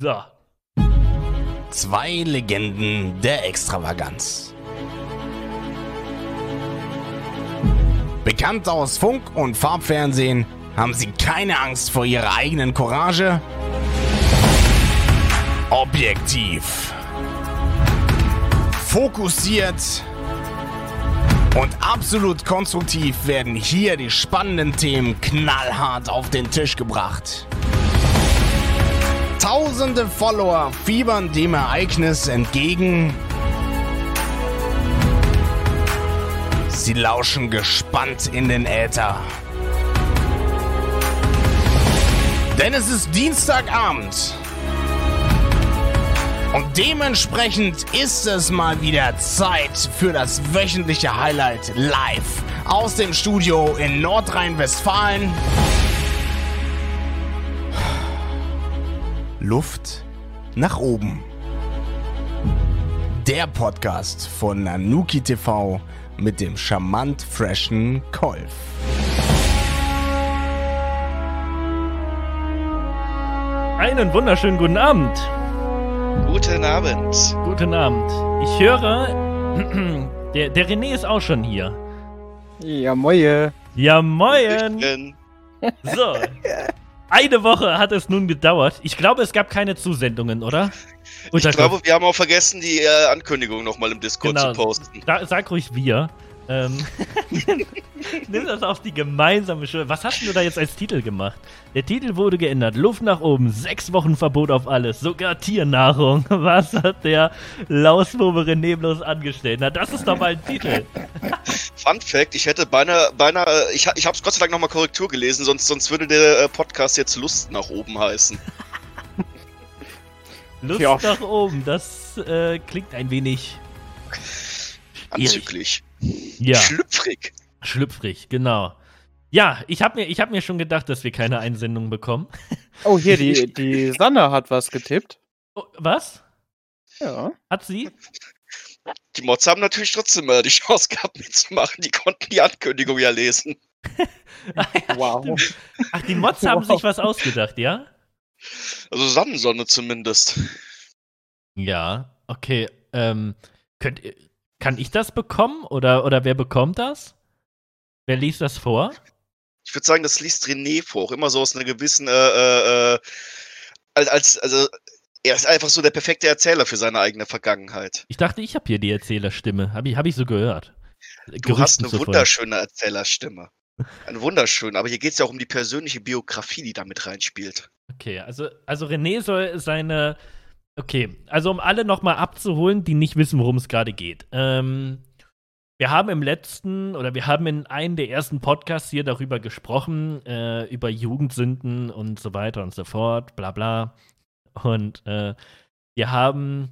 So. Zwei Legenden der Extravaganz. Bekannt aus Funk- und Farbfernsehen, haben sie keine Angst vor ihrer eigenen Courage? Objektiv. Fokussiert und absolut konstruktiv werden hier die spannenden Themen knallhart auf den Tisch gebracht. Tausende Follower fiebern dem Ereignis entgegen. Sie lauschen gespannt in den Äther. Denn es ist Dienstagabend. Und dementsprechend ist es mal wieder Zeit für das wöchentliche Highlight live aus dem Studio in Nordrhein-Westfalen. Luft nach oben. Der Podcast von Nanuki TV mit dem charmant freshen Kolf. Einen wunderschönen guten Abend. Guten Abend. Guten Abend. Ich höre, der, der René ist auch schon hier. Ja, moje. Ja, moin. So. Eine Woche hat es nun gedauert. Ich glaube, es gab keine Zusendungen, oder? Ich glaube, wir haben auch vergessen, die äh, Ankündigung nochmal im Discord Genau. zu posten. Da, sag ruhig wir. Ähm, nimm das auf die gemeinsame Schule. Was hast du da jetzt als Titel gemacht? Der Titel wurde geändert. Luft nach oben, sechs Wochen Verbot auf alles, sogar Tiernahrung. Was hat der Lauswurme René bloß angestellt? Na, das ist doch mal ein Titel. Fun Fact, ich hätte beinahe, beinahe ich, ha- ich habe es Gott sei Dank nochmal Korrektur gelesen, sonst, sonst würde der äh, Podcast jetzt Lust nach oben heißen. Lust Ja. nach oben, das äh, klingt ein wenig Anzüglich. ja, Schlüpfrig. schlüpfrig, genau. Ja, ich habe mir, ich hab mir schon gedacht, dass wir keine Einsendung bekommen. Oh, hier, die, die Sanne hat was getippt. Oh, was? Ja. Hat sie? Die Mods haben natürlich trotzdem äh, die Chance gehabt mitzumachen. Die konnten die Ankündigung ja lesen. Ah, ja, Wow. stimmt. Ach, die Mods haben Wow. sich was ausgedacht, ja? Also Sonnensonne zumindest. Ja, okay. Ähm, könnt, kann ich das bekommen oder, oder wer bekommt das? Wer liest das vor? Ich würde sagen, das liest René vor, auch immer so aus einer gewissen, äh, äh, äh, als, als, also, er ist einfach so der perfekte Erzähler für seine eigene Vergangenheit. Ich dachte, ich habe hier die Erzählerstimme. Habe ich, hab ich so gehört. Du hast eine wunderschöne Erzählerstimme. Eine wunderschöne, aber hier geht es ja auch um die persönliche Biografie, die da mit reinspielt. Okay, also, also René soll seine. Okay, also um alle nochmal abzuholen, die nicht wissen, worum es gerade geht. Ähm, wir haben im letzten oder wir haben in einem der ersten Podcasts hier darüber gesprochen, äh, über Jugendsünden und so weiter und so fort, bla bla. Und äh, wir haben,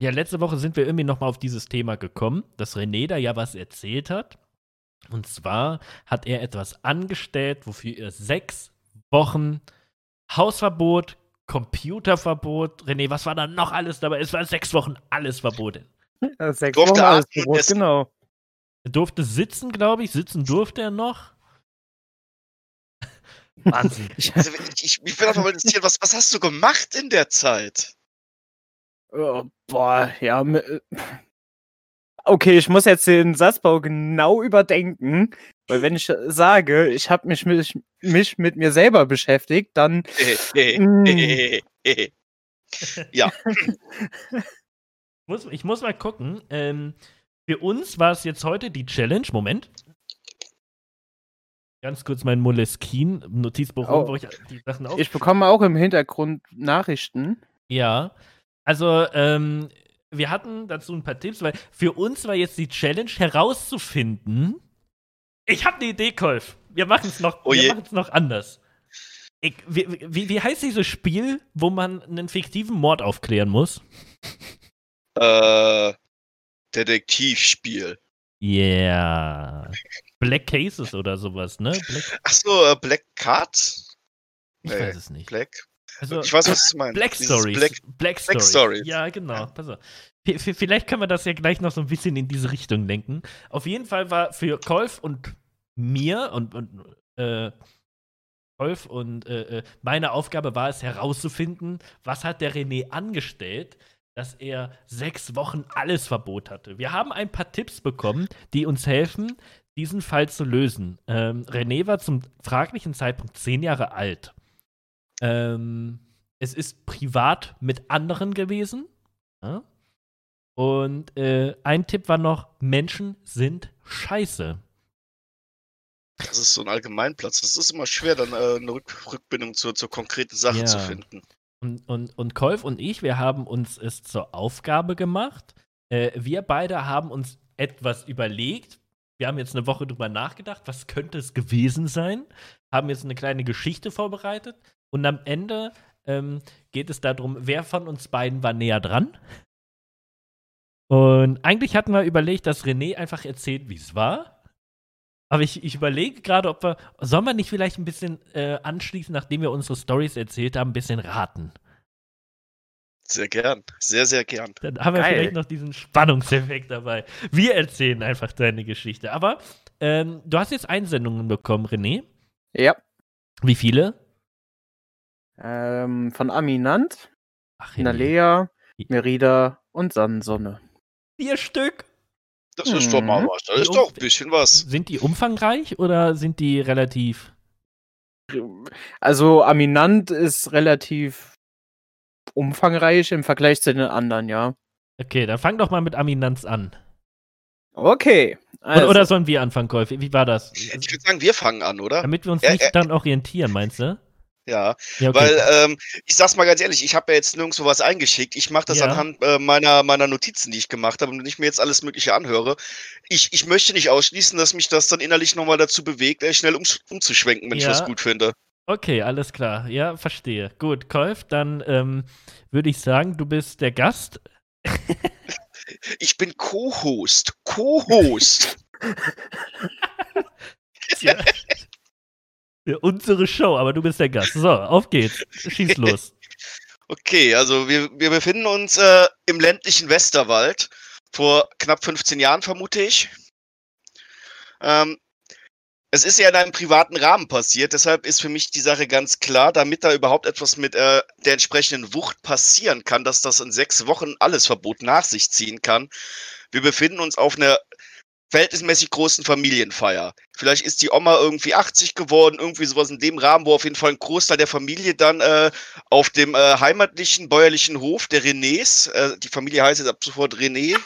ja, letzte Woche sind wir irgendwie nochmal auf dieses Thema gekommen, dass René da ja was erzählt hat. Und zwar hat er etwas angestellt, wofür er sechs Wochen Hausverbot, Computerverbot. René, was war da noch alles dabei? Es war sechs Wochen alles verboten. Ja, Sechs Durfte Wochen alles es- genau. Er durfte sitzen, glaube ich. Sitzen durfte er noch. Wahnsinn. Ich, Also, ich, ich, mich würde einfach mal interessieren, was, was hast du gemacht in der Zeit? oh, boah, ja. äh, Okay, ich muss jetzt den Satzbau genau überdenken, weil wenn ich sage, ich habe mich, mich, mich mit mir selber beschäftigt, dann Mm. ja, muss, ich muss mal gucken. Ähm, für uns war es jetzt heute die Challenge. Moment. Ganz kurz mein Moleskin-Notizbuch, Oh. wo ich die Sachen auf. ich bekomme auch im Hintergrund Nachrichten. Ja, also ähm, wir hatten dazu ein paar Tipps, weil für uns war jetzt die Challenge herauszufinden. Ich habe eine Idee, Kolf. Wir machen es noch, Oh wir noch anders. Ich, wie, wie, wie heißt dieses Spiel, wo man einen fiktiven Mord aufklären muss? äh, Detektivspiel. Yeah. Black Cases oder sowas, ne? Black, Achso, äh, Black Card? ich Nee, weiß es nicht. Black? Also, Ich weiß, was du meinst. Black Stories. Black, Black, Black Stories. Ja, genau. Pass auf. V- Vielleicht können wir das ja gleich noch so ein bisschen in diese Richtung lenken. Auf jeden Fall war für Kolf und mir und, und äh, Wolf und äh, äh, meine Aufgabe war es herauszufinden, was hat der René angestellt, dass er sechs Wochen alles Verbot hatte. Wir haben ein paar Tipps bekommen, die uns helfen, diesen Fall zu lösen. Ähm, René war zum fraglichen Zeitpunkt zehn Jahre alt. Ähm, es ist privat mit anderen gewesen. Ja? Und äh, ein Tipp war noch: Menschen sind scheiße. Das ist so ein Allgemeinplatz. Das ist immer schwer, dann äh, eine Rück Rückbindung zur, zur konkreten Sache Ja. zu finden. Und, und, und Kolf und ich, wir haben uns es zur Aufgabe gemacht. Äh, wir beide haben uns etwas überlegt. Wir haben jetzt eine Woche drüber nachgedacht, was könnte es gewesen sein. Haben jetzt eine kleine Geschichte vorbereitet. Und am Ende ähm, geht es darum, wer von uns beiden war näher dran. Und eigentlich hatten wir überlegt, dass René einfach erzählt, wie es war. Aber ich, ich überlege gerade, ob wir. Sollen wir nicht vielleicht ein bisschen äh, anschließen, nachdem wir unsere Stories erzählt haben, ein bisschen raten? Sehr gern. Sehr, sehr gern. Dann haben wir Geil. vielleicht noch diesen Spannungseffekt dabei. Wir erzählen einfach deine Geschichte. Aber ähm, du hast jetzt Einsendungen bekommen, René. Ja. Wie viele? Ähm, von Aminant, Ach, Nalea, Merida und Sansonne. Vier Stück. Das ist doch mal Mhm. was. Das ist doch ein bisschen was. Sind die umfangreich oder sind die relativ. Also Aminant ist relativ umfangreich im Vergleich zu den anderen, ja. Okay, dann fang doch mal mit Aminanz an. Okay. Oder, Also, oder sollen wir anfangen, Kolf? Wie war das? Ich würde sagen, wir fangen an, oder? Damit wir uns nicht äh. dann orientieren, meinst du? Ja, Ja, okay. weil ähm, ich sag's mal ganz ehrlich, ich habe ja jetzt nirgendwo was eingeschickt. Ich mache das Ja. anhand äh, meiner, meiner Notizen, die ich gemacht habe und wenn ich mir jetzt alles Mögliche anhöre. Ich, ich möchte nicht ausschließen, dass mich das dann innerlich nochmal dazu bewegt, äh, schnell um, umzuschwenken, wenn ich Ja. was gut finde. Okay, alles klar. Ja, verstehe. Gut, Kolf, dann ähm, würde ich sagen, du bist der Gast. Ich bin Co-Host. Co-Host. Ja. Unsere Show, aber du bist der Gast. So, auf geht's. Schieß los. Okay, also wir, wir befinden uns äh, im ländlichen Westerwald. Vor knapp 15 Jahren, vermute ich. Ähm, es ist ja in einem privaten Rahmen passiert, deshalb ist für mich die Sache ganz klar, damit da überhaupt etwas mit äh, der entsprechenden Wucht passieren kann, dass das in sechs Wochen alles Verbot nach sich ziehen kann. Wir befinden uns auf einer verhältnismäßig großen Familienfeier. Vielleicht ist die Oma irgendwie 80 geworden, irgendwie sowas in dem Rahmen, wo auf jeden Fall ein Großteil der Familie dann äh, auf dem äh, heimatlichen bäuerlichen Hof der Renés, äh, die Familie heißt jetzt ab sofort René,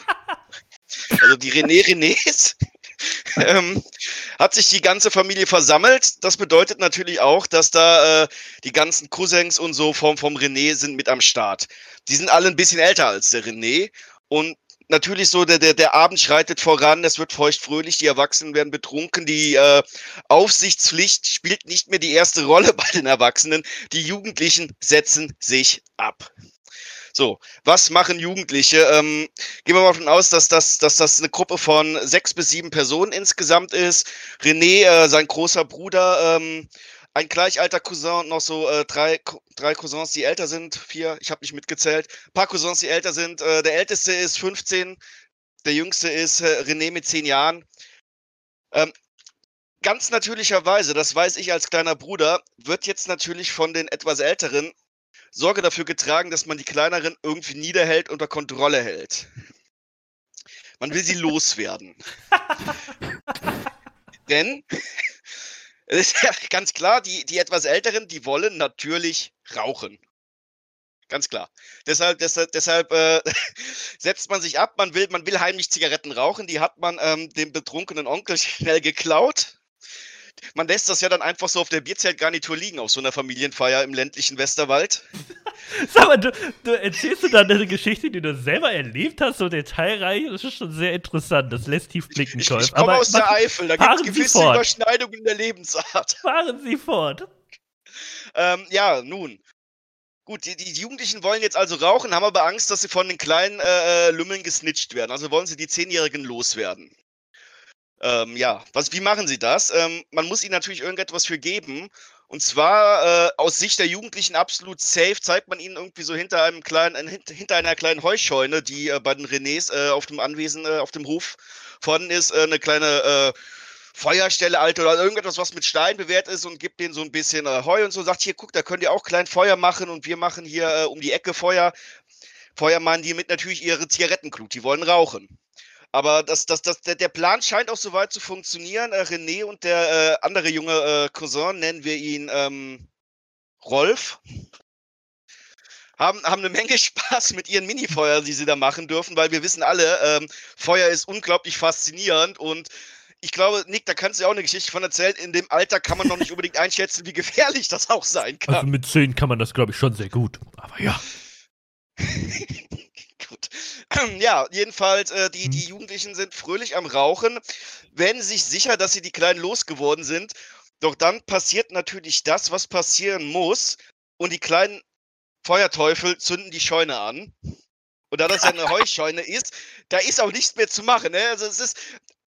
also die René Renés, ähm, hat sich die ganze Familie versammelt. Das bedeutet natürlich auch, dass da äh, die ganzen Cousins und so vom, vom René sind mit am Start. Die sind alle ein bisschen älter als der René und natürlich so, der, der, der Abend schreitet voran, es wird feuchtfröhlich, die Erwachsenen werden betrunken, die äh, Aufsichtspflicht spielt nicht mehr die erste Rolle bei den Erwachsenen, die Jugendlichen setzen sich ab. So, was machen Jugendliche? Ähm, gehen wir mal davon aus, dass das, dass das eine Gruppe von sechs bis sieben Personen insgesamt ist. René, äh, sein großer Bruder, ähm, ein gleich alter Cousin und noch so äh, drei, drei Cousins, die älter sind. Vier, ich habe nicht mitgezählt. Ein paar Cousins, die älter sind. Äh, der älteste ist 15, der jüngste ist äh, René mit 10 Jahren. Ähm, ganz natürlicherweise, das weiß ich als kleiner Bruder, wird jetzt natürlich von den etwas älteren Sorge dafür getragen, dass man die kleineren irgendwie niederhält, unter Kontrolle hält. Man will sie loswerden. Denn es ist ja ganz klar, die, die etwas älteren, die wollen natürlich rauchen. Ganz klar. Deshalb, deshalb, deshalb äh, setzt man sich ab, man will, man will heimlich Zigaretten rauchen, die hat man ähm, dem betrunkenen Onkel schnell geklaut. Man lässt das ja dann einfach so auf der Bierzeltgarnitur liegen, auf so einer Familienfeier im ländlichen Westerwald. Sag mal, du, du erzählst du dann eine Geschichte, die du selber erlebt hast, so detailreich. Das ist schon sehr interessant. Das lässt tief blicken, Ich, Kolf. ich komme aus der Eifel, da gibt es gewisse. Überschneidungen in der Lebensart. fahren Sie fort. Ähm, ja, nun. Gut, die, die Jugendlichen wollen jetzt also rauchen, haben aber Angst, dass sie von den kleinen äh, äh, Lümmeln gesnitcht werden. Also wollen sie die Zehnjährigen loswerden. Ähm, ja, was, wie machen sie das? Ähm, man muss ihnen natürlich irgendetwas für geben. Und zwar äh, aus Sicht der Jugendlichen absolut safe zeigt man ihnen irgendwie so hinter einem kleinen, äh, hint- hinter einer kleinen Heuscheune, die äh, bei den Renés äh, auf dem Anwesen, äh, auf dem Hof vorhanden ist, äh, eine kleine Feuerstelle, Alter, oder irgendetwas, was mit Stein bewehrt ist und gibt denen so ein bisschen Heu und so. Sagt, hier, guck, da könnt ihr auch klein Feuer machen und wir machen hier um die Ecke Feuer. Feuer machen die mit natürlich ihre Zigarettenklut, die wollen rauchen. Aber das, das, das, der, der Plan scheint auch soweit zu funktionieren. Äh, René und der äh, andere junge äh, Cousin, nennen wir ihn ähm, Rolf, haben, haben eine Menge Spaß mit ihren Minifeuer, die sie da machen dürfen, weil wir wissen alle, ähm, Feuer ist unglaublich faszinierend und ich glaube, Nick, da kannst du ja auch eine Geschichte von erzählen. In dem Alter kann man noch nicht unbedingt einschätzen, wie gefährlich das auch sein kann. Also mit 10 kann man das, glaube ich, schon sehr gut. Aber ja. Gut. Ja, jedenfalls, äh, die, die Jugendlichen sind fröhlich am Rauchen, werden sich sicher, dass sie die Kleinen losgeworden sind. Doch dann passiert natürlich das, was passieren muss. Und die kleinen Feuerteufel zünden die Scheune an. Und da das ja eine Heuscheune ist, da ist auch nichts mehr zu machen. Ne? Also es ist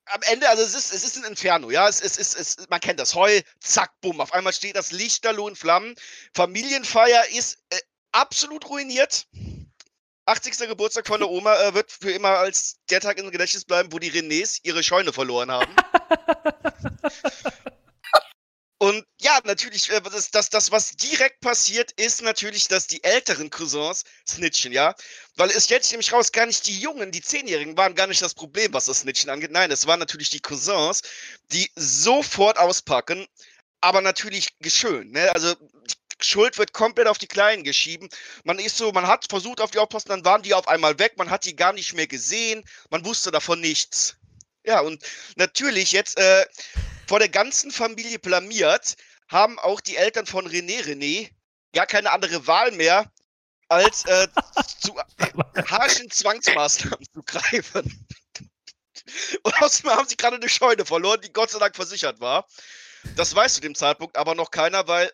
am Ende, also es ist, es ist ein Inferno, ja. Es ist, es ist, man kennt das. Heu, zack, bumm. Auf einmal steht das Lichterloh in Flammen. Familienfeier ist äh, absolut ruiniert. 80. Geburtstag von der Oma äh, wird für immer als der Tag im Gedächtnis bleiben, wo die Renés ihre Scheune verloren haben. Und ja, natürlich, äh, das, das, das, was direkt passiert, ist natürlich, dass die älteren Cousins snitchen, ja. Weil es stellt sich nämlich raus, gar nicht die Jungen, die Zehnjährigen waren gar nicht das Problem, was das Snitchen angeht. Nein, es waren natürlich die Cousins, die sofort auspacken, aber natürlich geschön, ne? Also, Schuld wird komplett auf die Kleinen geschieben. Man ist so, man hat versucht auf die aufpassen, dann waren die auf einmal weg, man hat die gar nicht mehr gesehen, man wusste davon nichts. Ja, und natürlich jetzt, äh, vor der ganzen Familie blamiert, haben auch die Eltern von René René gar keine andere Wahl mehr, als äh, zu harschen Zwangsmaßnahmen zu greifen. Und außerdem haben sie gerade eine Scheune verloren, die Gott sei Dank versichert war. Das weiß zu dem Zeitpunkt aber noch keiner, weil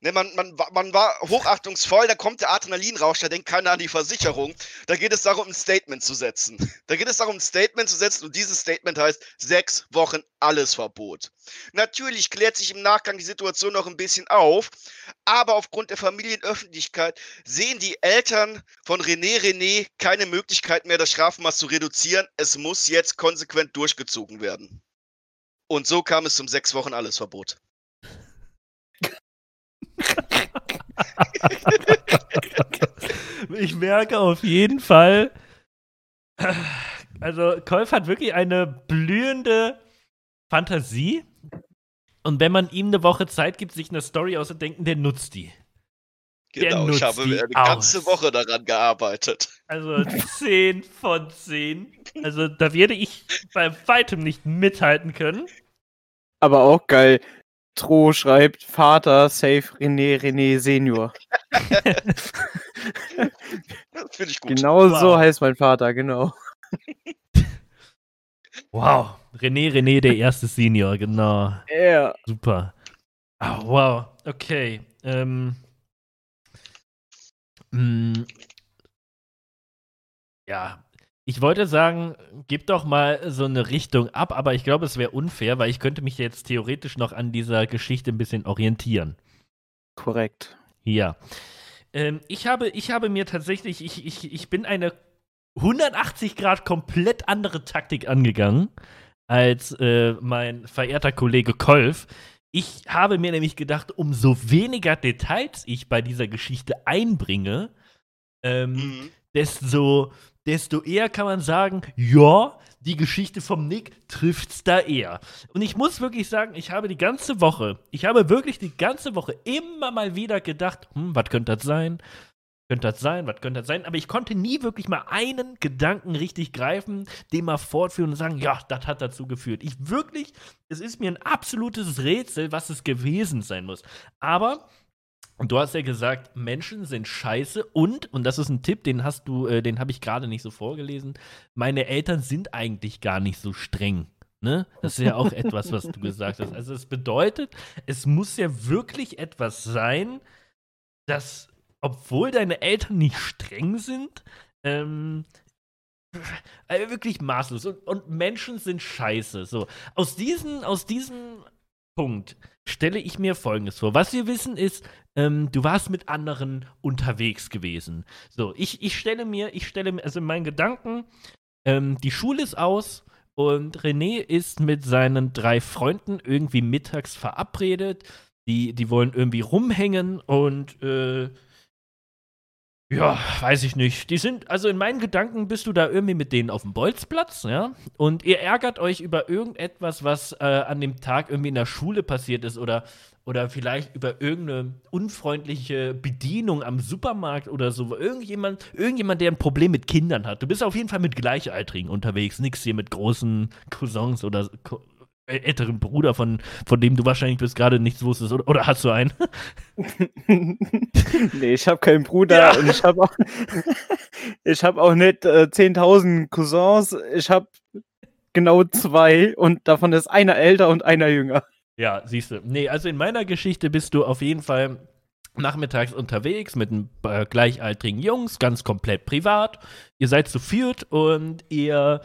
Ne, man, man, man war hochachtungsvoll, da kommt der Adrenalinrausch, da denkt keiner an die Versicherung. Da geht es darum, ein Statement zu setzen. Da geht es darum, ein Statement zu setzen und dieses Statement heißt sechs Wochen alles Verbot. Natürlich klärt sich im Nachgang die Situation noch ein bisschen auf, aber aufgrund der Familienöffentlichkeit sehen die Eltern von René René keine Möglichkeit mehr, das Strafmaß zu reduzieren. Es muss jetzt konsequent durchgezogen werden. Und so kam es zum sechs Wochen alles ich merke auf jeden Fall, also Kolf hat wirklich eine blühende Fantasie. Und wenn man ihm eine Woche Zeit gibt, sich eine Story auszudenken, der nutzt die. Genau, nutzt ich habe eine ganze Woche daran gearbeitet. Also 10 von 10. Also da werde ich bei weitem nicht mithalten können. Aber auch geil. Tro schreibt Vater Safe René René Senior. Finde ich gut. Genau wow. so heißt mein Vater, genau. Wow, René René, der erste Senior, genau. Ja. Yeah. Super. Oh, wow, okay. Ähm, mh, mm. ja, ich wollte sagen, gib doch mal so eine Richtung ab, aber ich glaube, es wäre unfair, weil ich könnte mich jetzt theoretisch noch an dieser Geschichte ein bisschen orientieren. Korrekt. Ja. Ähm, ich, habe, ich habe mir tatsächlich, ich, ich, ich bin eine 180 Grad komplett andere Taktik angegangen als äh, mein verehrter Kollege Kolf. Ich habe mir nämlich gedacht, umso weniger Details ich bei dieser Geschichte einbringe, ähm, mhm. desto desto eher kann man sagen, ja, die Geschichte vom Nick trifft's da eher. Und ich muss wirklich sagen, ich habe die ganze Woche, ich habe wirklich die ganze Woche immer mal wieder gedacht, hm, was könnte das sein? Könnte das sein? Was könnte das sein? Aber ich konnte nie wirklich mal einen Gedanken richtig greifen, den mal fortführen und sagen, ja, das hat dazu geführt. Ich wirklich, es ist mir ein absolutes Rätsel, was es gewesen sein muss. Aber und du hast ja gesagt, Menschen sind scheiße und, und das ist ein Tipp, den hast du, äh, den habe ich gerade nicht so vorgelesen, meine Eltern sind eigentlich gar nicht so streng. Ne? Das ist ja auch etwas, was du gesagt hast. Also es bedeutet, es muss ja wirklich etwas sein, dass, obwohl deine Eltern nicht streng sind, ähm, äh, wirklich maßlos. Und, und, Menschen sind scheiße. So, aus diesen, aus diesem Punkt stelle ich mir Folgendes vor. Was wir wissen ist, ähm, du warst mit anderen unterwegs gewesen. So, ich, ich stelle mir, ich stelle mir, also in meinen Gedanken, ähm, die Schule ist aus Und René ist mit seinen drei Freunden irgendwie mittags verabredet. Die, die wollen irgendwie rumhängen und äh, ja, weiß ich nicht. Die sind, also in meinen Gedanken bist du da irgendwie mit denen auf dem Bolzplatz, ja? Und ihr ärgert euch über irgendetwas, was äh, an dem Tag irgendwie in der Schule passiert ist oder, oder vielleicht über irgendeine unfreundliche Bedienung am Supermarkt oder so. Irgendjemand, irgendjemand, der ein Problem mit Kindern hat. Du bist auf jeden Fall mit Gleichaltrigen unterwegs, nix hier mit großen Cousins oder älteren Bruder, von, von dem du wahrscheinlich bis gerade nichts wusstest. Oder, oder hast du einen? nee, ich habe keinen Bruder ja. und ich habe auch, ich hab auch nicht äh, 10.000 Cousins. Ich habe genau zwei und davon ist einer älter und einer jünger. Ja, siehst du. Nee, also in meiner Geschichte bist du auf jeden Fall nachmittags unterwegs mit ein äh, gleichaltrigen Jungs, ganz komplett privat. Ihr seid zu viert und ihr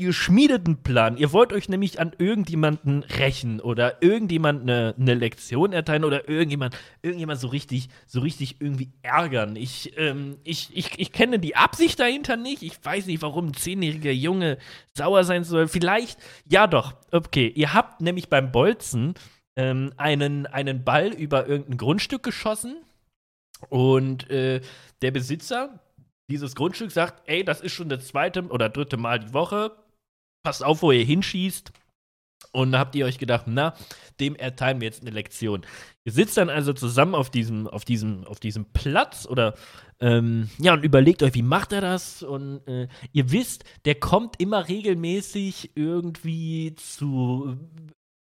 ihr schmiedet einen Plan. Ihr wollt euch nämlich an irgendjemanden rächen oder irgendjemand eine, eine Lektion erteilen oder irgendjemand, irgendjemand so richtig, so richtig irgendwie ärgern. Ich, ähm, ich, ich, ich kenne die Absicht dahinter nicht. Ich weiß nicht, warum ein zehnjähriger Junge sauer sein soll. Vielleicht, ja doch, okay. Ihr habt nämlich beim Bolzen ähm, einen, einen Ball über irgendein Grundstück geschossen und äh, der Besitzer dieses Grundstück sagt, ey, das ist schon das zweite oder dritte Mal die Woche, passt auf, wo ihr hinschießt. Und habt ihr euch gedacht, na, dem erteilen wir jetzt eine Lektion. Ihr sitzt dann also zusammen auf diesem, auf diesem, auf diesem Platz oder ähm, ja, und überlegt euch, wie macht er das? Und äh, ihr wisst, der kommt immer regelmäßig irgendwie zu.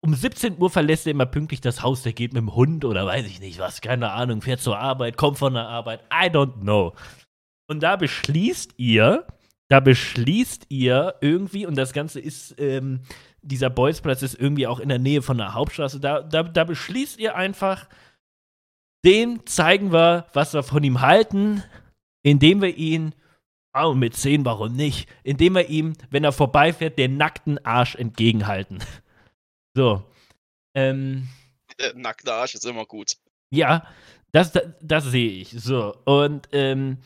Um 17 Uhr verlässt er immer pünktlich das Haus, der geht mit dem Hund oder weiß ich nicht was, keine Ahnung, fährt zur Arbeit, kommt von der Arbeit, I don't know. Und da beschließt ihr, da beschließt ihr irgendwie, und das Ganze ist, ähm, dieser Bolzplatz ist irgendwie auch in der Nähe von der Hauptstraße, da, da, da beschließt ihr einfach, dem zeigen wir, was wir von ihm halten, indem wir ihn, oh, mit 10, warum nicht, indem wir ihm, wenn er vorbeifährt, den nackten Arsch entgegenhalten. So. Ähm, Der nackte Arsch ist immer gut. Ja, das, das, das sehe ich. So. Und ähm,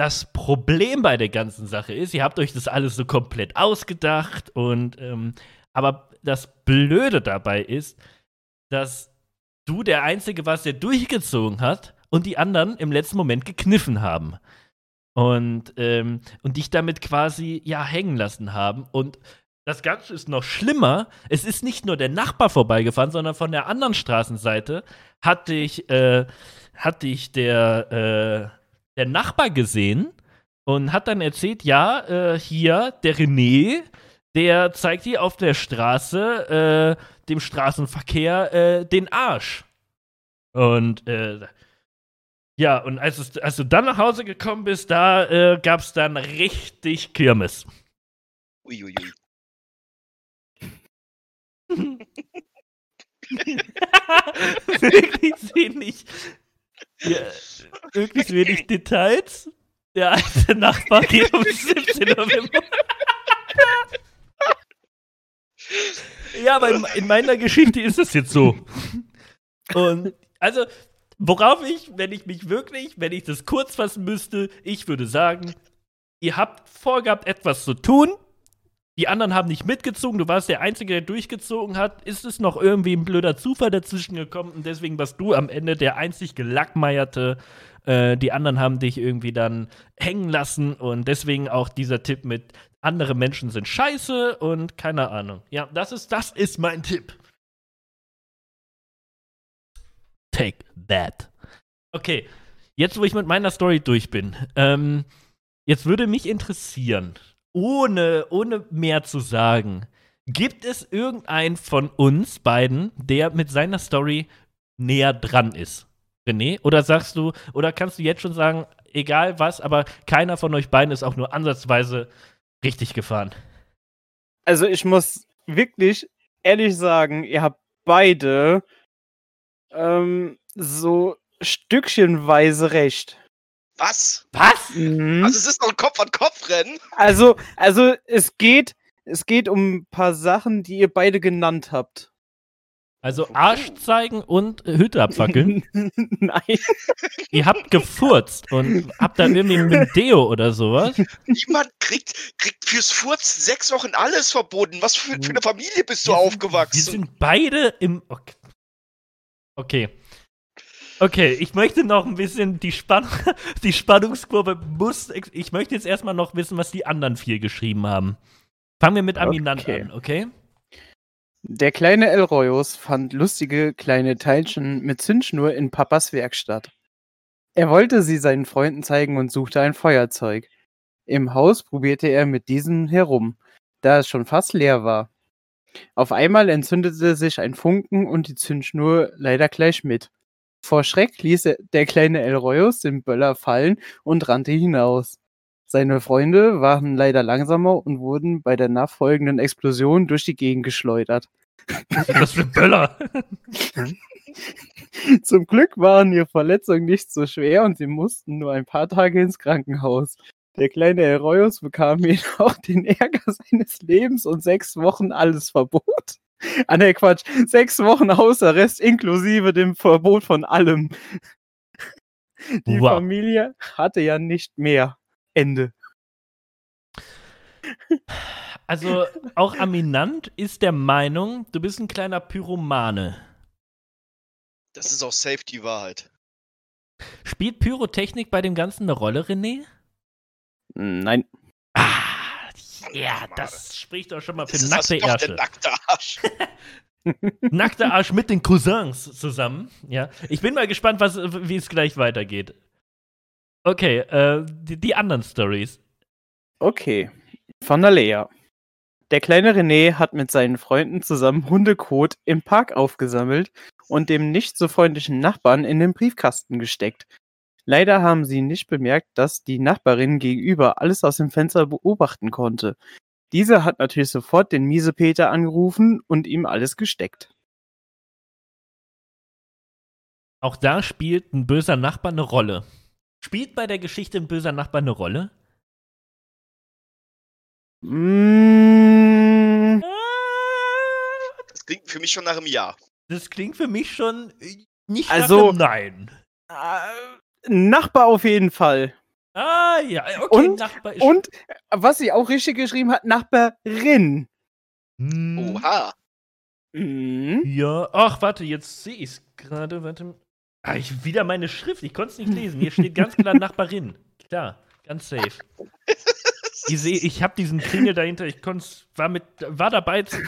das Problem bei der ganzen Sache ist, ihr habt euch das alles so komplett ausgedacht und ähm, aber das Blöde dabei ist, dass du der Einzige warst, der durchgezogen hat und die anderen im letzten Moment gekniffen haben. Und, ähm, und dich damit quasi ja hängen lassen haben. Und das Ganze ist noch schlimmer. Es ist nicht nur der Nachbar vorbeigefahren, sondern von der anderen Straßenseite hat dich, äh, hat dich der, äh, der Nachbar gesehen und hat dann erzählt, ja, äh, hier, der René, der zeigt hier auf der Straße äh, dem Straßenverkehr äh, den Arsch. Und äh, ja, und als, es, als, du dann nach Hause gekommen bist, da äh, gab es dann richtig Kirmes. Uiuiui. Wirklich wenig. Ja, möglichst wenig Details. Der alte Nachbar geht um 17 Uhr Ja, aber in, in, meiner Geschichte ist es jetzt so. Und also, worauf ich, wenn ich mich wirklich, wenn ich das kurz fassen müsste, ich würde sagen, ihr habt vorgehabt, etwas zu tun. Die anderen haben nicht mitgezogen, du warst der Einzige, der durchgezogen hat. Ist es noch irgendwie ein blöder Zufall dazwischen gekommen und deswegen warst du am Ende der einzig gelackmeierte äh, die anderen haben dich irgendwie dann hängen lassen und deswegen auch dieser Tipp mit andere Menschen sind scheiße und keine Ahnung. Ja, das ist, das ist mein Tipp. Take that. Okay, jetzt wo ich mit meiner Story durch bin, ähm, jetzt würde mich interessieren, ohne, ohne mehr zu sagen, gibt es irgendeinen von uns beiden, der mit seiner Story näher dran ist? René? Oder sagst du, oder kannst du jetzt schon sagen, egal was, aber keiner von euch beiden ist auch nur ansatzweise richtig gefahren? Also ich muss wirklich ehrlich sagen, ihr habt beide ähm, so stückchenweise recht. Was? Was? Mhm. Also es ist noch ein Kopf-an-Kopf-Rennen? Also, also es geht, es geht um ein paar Sachen, die ihr beide genannt habt. Also Arsch zeigen und Hütte abfackeln. Nein. Ihr habt gefurzt und habt da irgendwie mit Deo oder sowas. Niemand kriegt, kriegt fürs Furzen sechs Wochen alles verboten. Was für, für eine Familie bist du Wir sind- aufgewachsen? Wir sind beide im. Okay. okay. Okay, ich möchte noch ein bisschen die, Spann die Spannungskurve muss. Ich möchte jetzt erstmal noch wissen, was die anderen vier geschrieben haben. Fangen wir mit Aminant Okay. an, okay? Der kleine Elroyos fand lustige kleine Teilchen mit Zündschnur in Papas Werkstatt. Er wollte sie seinen Freunden zeigen und suchte ein Feuerzeug. Im Haus probierte er mit diesem herum, da es schon fast leer war. Auf einmal entzündete sich ein Funken und die Zündschnur leider gleich mit. Vor Schreck ließ er- der kleine Elroyos den Böller fallen und rannte hinaus. Seine Freunde waren leider langsamer und wurden bei der nachfolgenden Explosion durch die Gegend geschleudert. Das für Böller. Zum Glück waren ihre Verletzungen nicht so schwer und sie mussten nur ein paar Tage ins Krankenhaus. Der kleine Eroyos bekam jedoch den Ärger seines Lebens und sechs Wochen alles Verbot. Ah ne, Quatsch. Sechs Wochen Hausarrest inklusive dem Verbot von allem. Die Wow. Familie hatte ja nicht mehr. Ende. Also, auch Aminant ist der Meinung, du bist ein kleiner Pyromane. Das ist auch safe die Wahrheit. Spielt Pyrotechnik bei dem Ganzen eine Rolle, René? Nein. Ah, ja, das spricht doch schon mal für Das ist nackte doch der Ärsche. nackte Arsch. Nackter Arsch mit den Cousins zusammen. Ja, ich bin mal gespannt, was, wie es gleich weitergeht. Okay, äh, die, die anderen Stories. Okay. Von der Lea. Der kleine René hat mit seinen Freunden zusammen Hundekot im Park aufgesammelt und dem nicht so freundlichen Nachbarn in den Briefkasten gesteckt. Leider haben sie nicht bemerkt, dass die Nachbarin gegenüber alles aus dem Fenster beobachten konnte. Diese hat natürlich sofort den Miesepeter angerufen und ihm alles gesteckt. Auch da spielt ein böser Nachbar eine Rolle. Spielt bei der Geschichte ein böser Nachbar eine Rolle? Mm, Das klingt für mich schon nach einem Ja. Das klingt für mich schon äh, nicht Also- nach einem Nein. äh, Nachbar auf jeden Fall. Ah, ja, okay, Und- Nachbar ist. Und äh, was sie auch richtig geschrieben hat, Nachbarin. Hm, Oha. Mhm. Ja, ach, warte, jetzt sehe ich es gerade. Warte. Ah, ich, wieder meine Schrift, ich konnte es nicht lesen. Hier steht ganz klar Nachbarin. Klar, ganz safe. Ich sehe, ich habe diesen Kringel dahinter, ich war mit, war dabei, zu,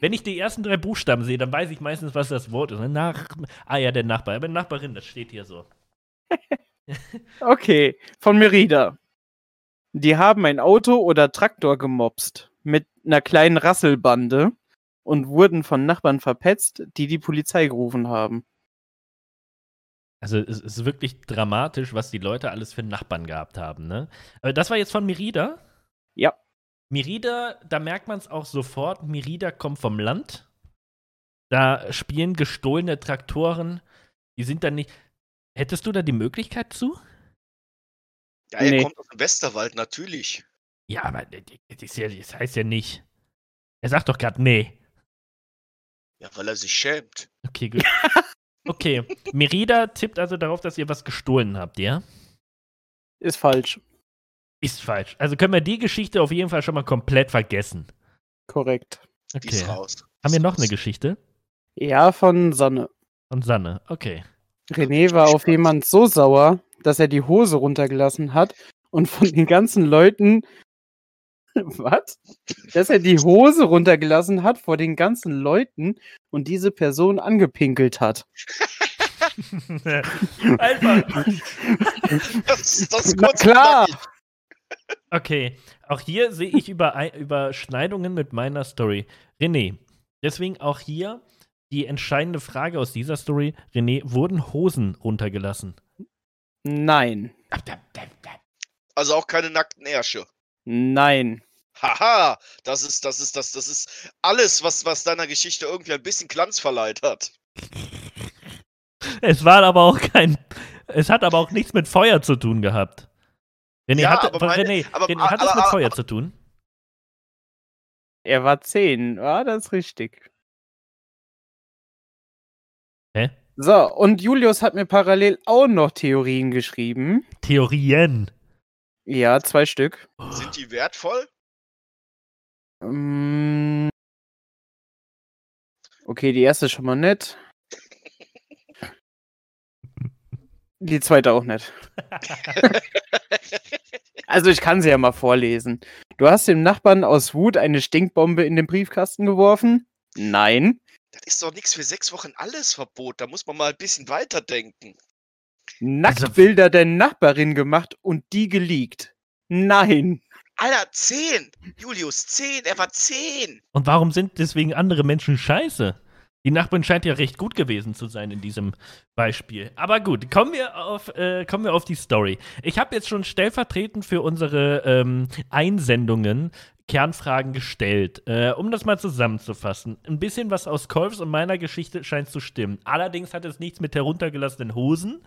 wenn ich die ersten drei Buchstaben sehe, dann weiß ich meistens, was das Wort ist. Nach, ah ja, der Nachbar, aber Nachbarin, das steht hier so. Okay, von Merida. Die haben ein Auto oder Traktor gemobst mit einer kleinen Rasselbande und wurden von Nachbarn verpetzt, die die Polizei gerufen haben. Also es ist wirklich dramatisch, was die Leute alles für Nachbarn gehabt haben, ne? Aber das war jetzt von Merida? Ja. Merida, da merkt man es auch sofort, Merida kommt vom Land. Da spielen gestohlene Traktoren, die sind dann nicht. Hättest du da die Möglichkeit zu? Ja, er Nee. kommt aus dem Westerwald, natürlich. Ja, aber das heißt ja nicht. Er sagt doch gerade nee. Ja, weil er sich schämt. Okay, gut. Okay, Merida tippt also darauf, dass ihr was gestohlen habt, ja? Ist falsch. Ist falsch. Also können wir die Geschichte auf jeden Fall schon mal komplett vergessen. Korrekt. Die ist Okay. raus. Haben wir noch eine. Geschichte? Ja, von Sonne. Von Sanne. Okay. René war auf jemand so sauer, dass er die Hose runtergelassen hat und von den ganzen Leuten. Was? Dass er die Hose runtergelassen hat vor den ganzen Leuten und diese Person angepinkelt hat. Einfach. Das, das ist kurz klar. Okay. Auch hier sehe ich Überei- Überschneidungen mit meiner Story. René, deswegen auch hier die entscheidende Frage aus dieser Story. René, wurden Hosen runtergelassen? Nein. Also auch keine nackten Ärsche. Nein. Haha, das ist, das ist, das, das ist alles, was, was deiner Geschichte irgendwie ein bisschen Glanz verleiht hat. Es war aber auch kein. Es hat aber auch nichts mit Feuer zu tun gehabt. René, Ja, hatte, aber meine- René, aber- René hat es mit aber- Feuer zu tun? Er war zehn. Ja, das ist richtig. Hä? So, und Julius hat mir parallel auch noch Theorien geschrieben. Theorien. Ja, zwei Stück. Sind die wertvoll? Mm. Okay, die erste ist schon mal nett. Die zweite auch nicht. Also ich kann sie ja mal vorlesen. Du hast dem Nachbarn aus Wut eine Stinkbombe in den Briefkasten geworfen? Nein. Das ist doch nichts für sechs Wochen alles Verbot. Da muss man mal ein bisschen weiterdenken. Nacktbilder der Nachbarin gemacht und die geleakt? Nein. Alter, zehn! Julius, zehn! Er war zehn! Und warum sind deswegen andere Menschen scheiße? Die Nachbarin scheint ja recht gut gewesen zu sein in diesem Beispiel. Aber gut, kommen wir auf, äh, kommen wir auf die Story. Ich habe jetzt schon stellvertretend für unsere ähm, Einsendungen Kernfragen gestellt. Äh, um das mal zusammenzufassen. Ein bisschen was aus Kolfs und meiner Geschichte scheint zu stimmen. Allerdings hat es nichts mit heruntergelassenen Hosen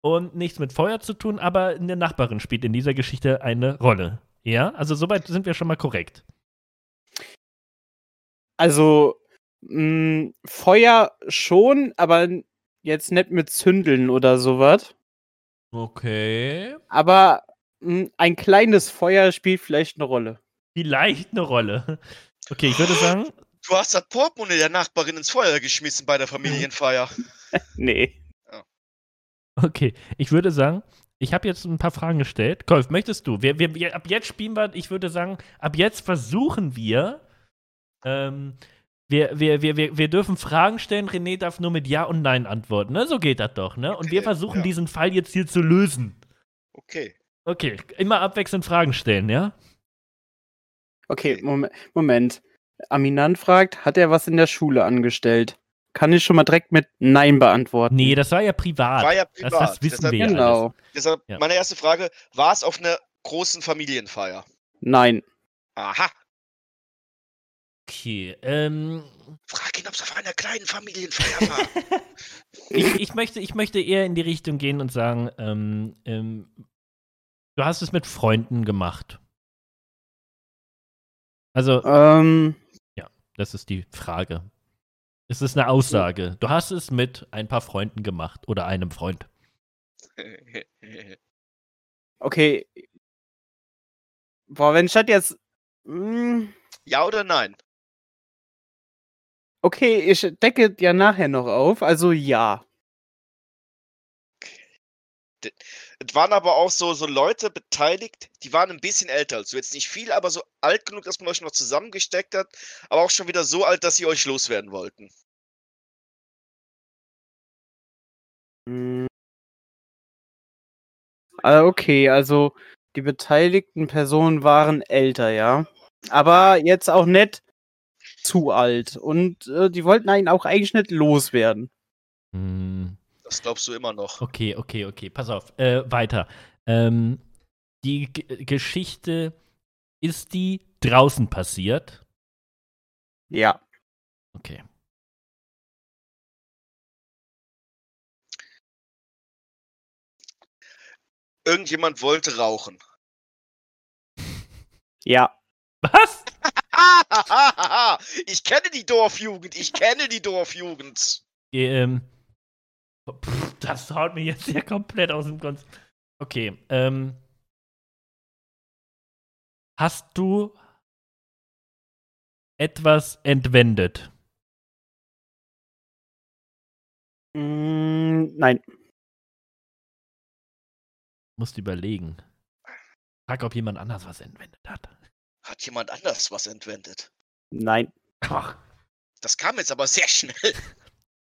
und nichts mit Feuer zu tun, aber eine Nachbarin spielt in dieser Geschichte eine Rolle. Ja, also soweit sind wir schon mal korrekt. Also mh, Feuer schon, aber jetzt nicht mit Zündeln oder sowas. Okay. Aber mh, ein kleines Feuer spielt vielleicht eine Rolle. Vielleicht eine Rolle. Okay, ich würde sagen, Du hast das Portemonnaie der Nachbarin ins Feuer geschmissen bei der Familienfeier. Nee. Okay, ich würde sagen, ich habe jetzt ein paar Fragen gestellt. Kolf, möchtest du? Wir, wir, ab jetzt spielen wir, ich würde sagen, ab jetzt versuchen wir, ähm, wir, wir, wir, wir, wir dürfen Fragen stellen, René darf nur mit Ja und Nein antworten, ne? So geht das doch, ne? Und wir versuchen ja. diesen Fall jetzt hier zu lösen. Okay. Okay, immer abwechselnd Fragen stellen, ja? Okay, Moment. Moment. Aminant fragt, hat er was in der Schule angestellt? Kann ich schon mal direkt mit Nein beantworten. Nee, das war ja privat. War ja Das, privat. das wissen deshalb, wir ja alles. Genau. deshalb Ja. meine erste Frage: War es auf einer großen Familienfeier? Nein. Aha. Okay, ähm, Frag ihn, ob es auf einer kleinen Familienfeier war. ich, ich, möchte, ich möchte eher in die Richtung gehen und sagen, ähm, ähm, du hast es mit Freunden gemacht. Also, Ähm, das ist die Frage. Es ist eine Aussage. Du hast es mit ein paar Freunden gemacht oder einem Freund. okay. Boah, wenn ich das jetzt. Hm, ja oder nein? Okay, ich decke ja nachher noch auf, also ja. Es waren aber auch so, so Leute beteiligt, die waren ein bisschen älter als du. Jetzt nicht viel, aber so alt genug, dass man euch noch zusammengesteckt hat, aber auch schon wieder so alt, dass sie euch loswerden wollten. Hm. Ah, okay, also die beteiligten Personen waren älter, ja. Aber jetzt auch nicht zu alt. Und äh, die wollten einen auch eigentlich nicht loswerden. Hm, Das glaubst du immer noch. okay, okay, okay. Pass auf. Äh, weiter. Ähm, die G Geschichte, ist die draußen passiert? Ja. Okay. Irgendjemand wollte rauchen. Ja. Was? ich kenne die Dorfjugend, ich kenne die Dorfjugend. Ähm, pff, das haut mir jetzt ja komplett aus dem Konzept. Okay, ähm. Hast du etwas entwendet? Mm, nein. Musst überlegen. Frag, ob jemand anders was entwendet hat. Hat jemand anders was entwendet? Nein. Ach, Das kam jetzt aber sehr schnell.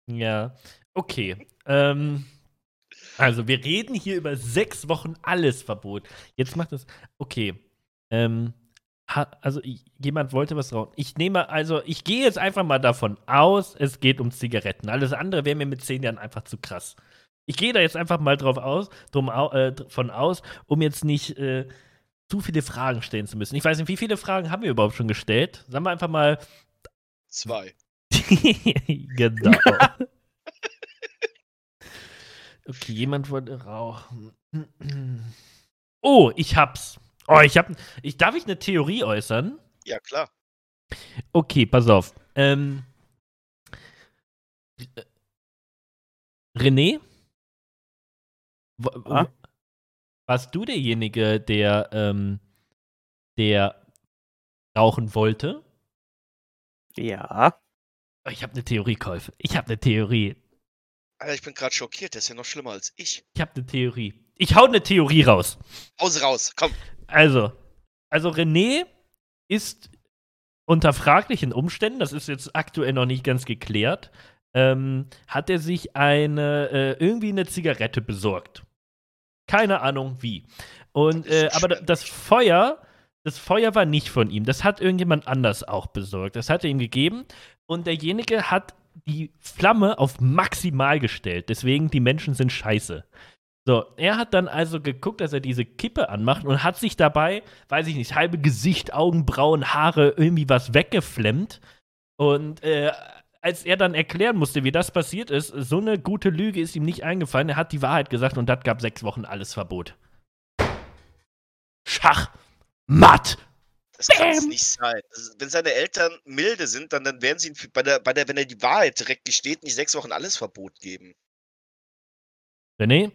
ja. Okay. Ähm. Also, wir reden hier über sechs Wochen alles Verbot. Jetzt macht es. Okay. Ähm. Ha, also, ich, jemand wollte was rauchen. Ich nehme, also, ich gehe jetzt einfach mal davon aus, es geht um Zigaretten. Alles andere wäre mir mit zehn Jahren einfach zu krass. Ich gehe da jetzt einfach mal drauf aus, drum, äh, von aus, um jetzt nicht äh, zu viele Fragen stellen zu müssen. Ich weiß nicht, wie viele Fragen haben wir überhaupt schon gestellt? Sagen wir einfach mal. Zwei. genau. okay, jemand wollte rauchen. Oh, ich hab's. Oh, ich hab. Ich, darf ich eine Theorie äußern? Ja, klar. Okay, pass auf. Ähm, René? W- Ah? Warst du derjenige, der, ähm, der rauchen wollte? Ja. Oh, Ich habe eine Theorie, Kolf. Ich habe eine Theorie. Alter, ich bin gerade schockiert, der ist ja noch schlimmer als ich. Ich habe eine Theorie. Ich hau eine Theorie raus. Raus, raus, komm. Also, also René ist unter fraglichen Umständen, das ist jetzt aktuell noch nicht ganz geklärt, ähm, hat er sich eine äh, irgendwie eine Zigarette besorgt. Keine Ahnung wie. Und äh, aber da- das Feuer, das Feuer war nicht von ihm. Das hat irgendjemand anders auch besorgt. Das hat er ihm gegeben und derjenige hat die Flamme auf maximal gestellt. Deswegen die Menschen sind scheiße. So, er hat dann also geguckt, dass er diese Kippe anmacht und hat sich dabei, weiß ich nicht, halbe Gesicht, Augenbrauen, Haare, irgendwie was weggeflemmt. Und äh, als er dann erklären musste, wie das passiert ist, so eine gute Lüge ist ihm nicht eingefallen. Er hat die Wahrheit gesagt und das gab sechs Wochen alles Verbot. Schach. Matt. Das kann es nicht sein. Ist, wenn seine Eltern milde sind, dann, dann werden sie ihm bei der, bei der, wenn er die Wahrheit direkt gesteht, nicht sechs Wochen alles Verbot geben. René?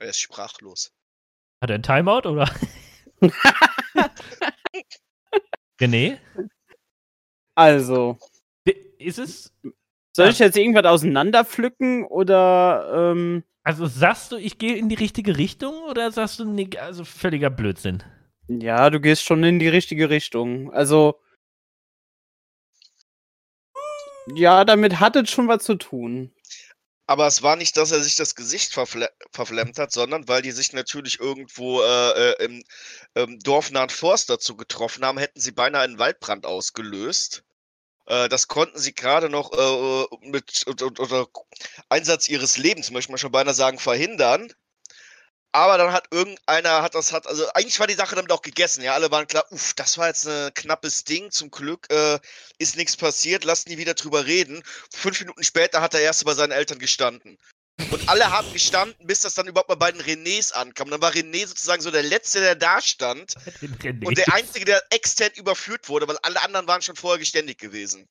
Er ist sprachlos. Hat er ein Timeout oder? René? Also, Ist es. soll ich jetzt irgendwas auseinanderpflücken oder ähm, Also sagst du, ich gehe in die richtige Richtung oder sagst du, nee, also völliger Blödsinn? ja, du gehst schon in die richtige Richtung. Also ja, damit hat es schon was zu tun. Aber es war nicht, dass er sich das Gesicht verfle verflemmt hat, sondern weil die sich natürlich irgendwo äh, äh, im ähm, dorfnahen Forst dazu getroffen haben, hätten sie beinahe einen Waldbrand ausgelöst. Äh, das konnten sie gerade noch äh, mit unter Einsatz ihres Lebens, möchte man schon beinahe sagen, verhindern. Aber dann hat irgendeiner, hat das, hat, also eigentlich war die Sache damit auch gegessen, ja, alle waren klar, uff, das war jetzt ein knappes Ding, zum Glück äh, ist nichts passiert, lasst nie wieder drüber reden. Fünf Minuten später hat der Erste bei seinen Eltern gestanden. Und alle haben gestanden, bis das dann überhaupt mal bei den Renés ankam. Und dann war René sozusagen so der Letzte, der da stand und der Einzige, der extern überführt wurde, weil alle anderen waren schon vorher geständig gewesen.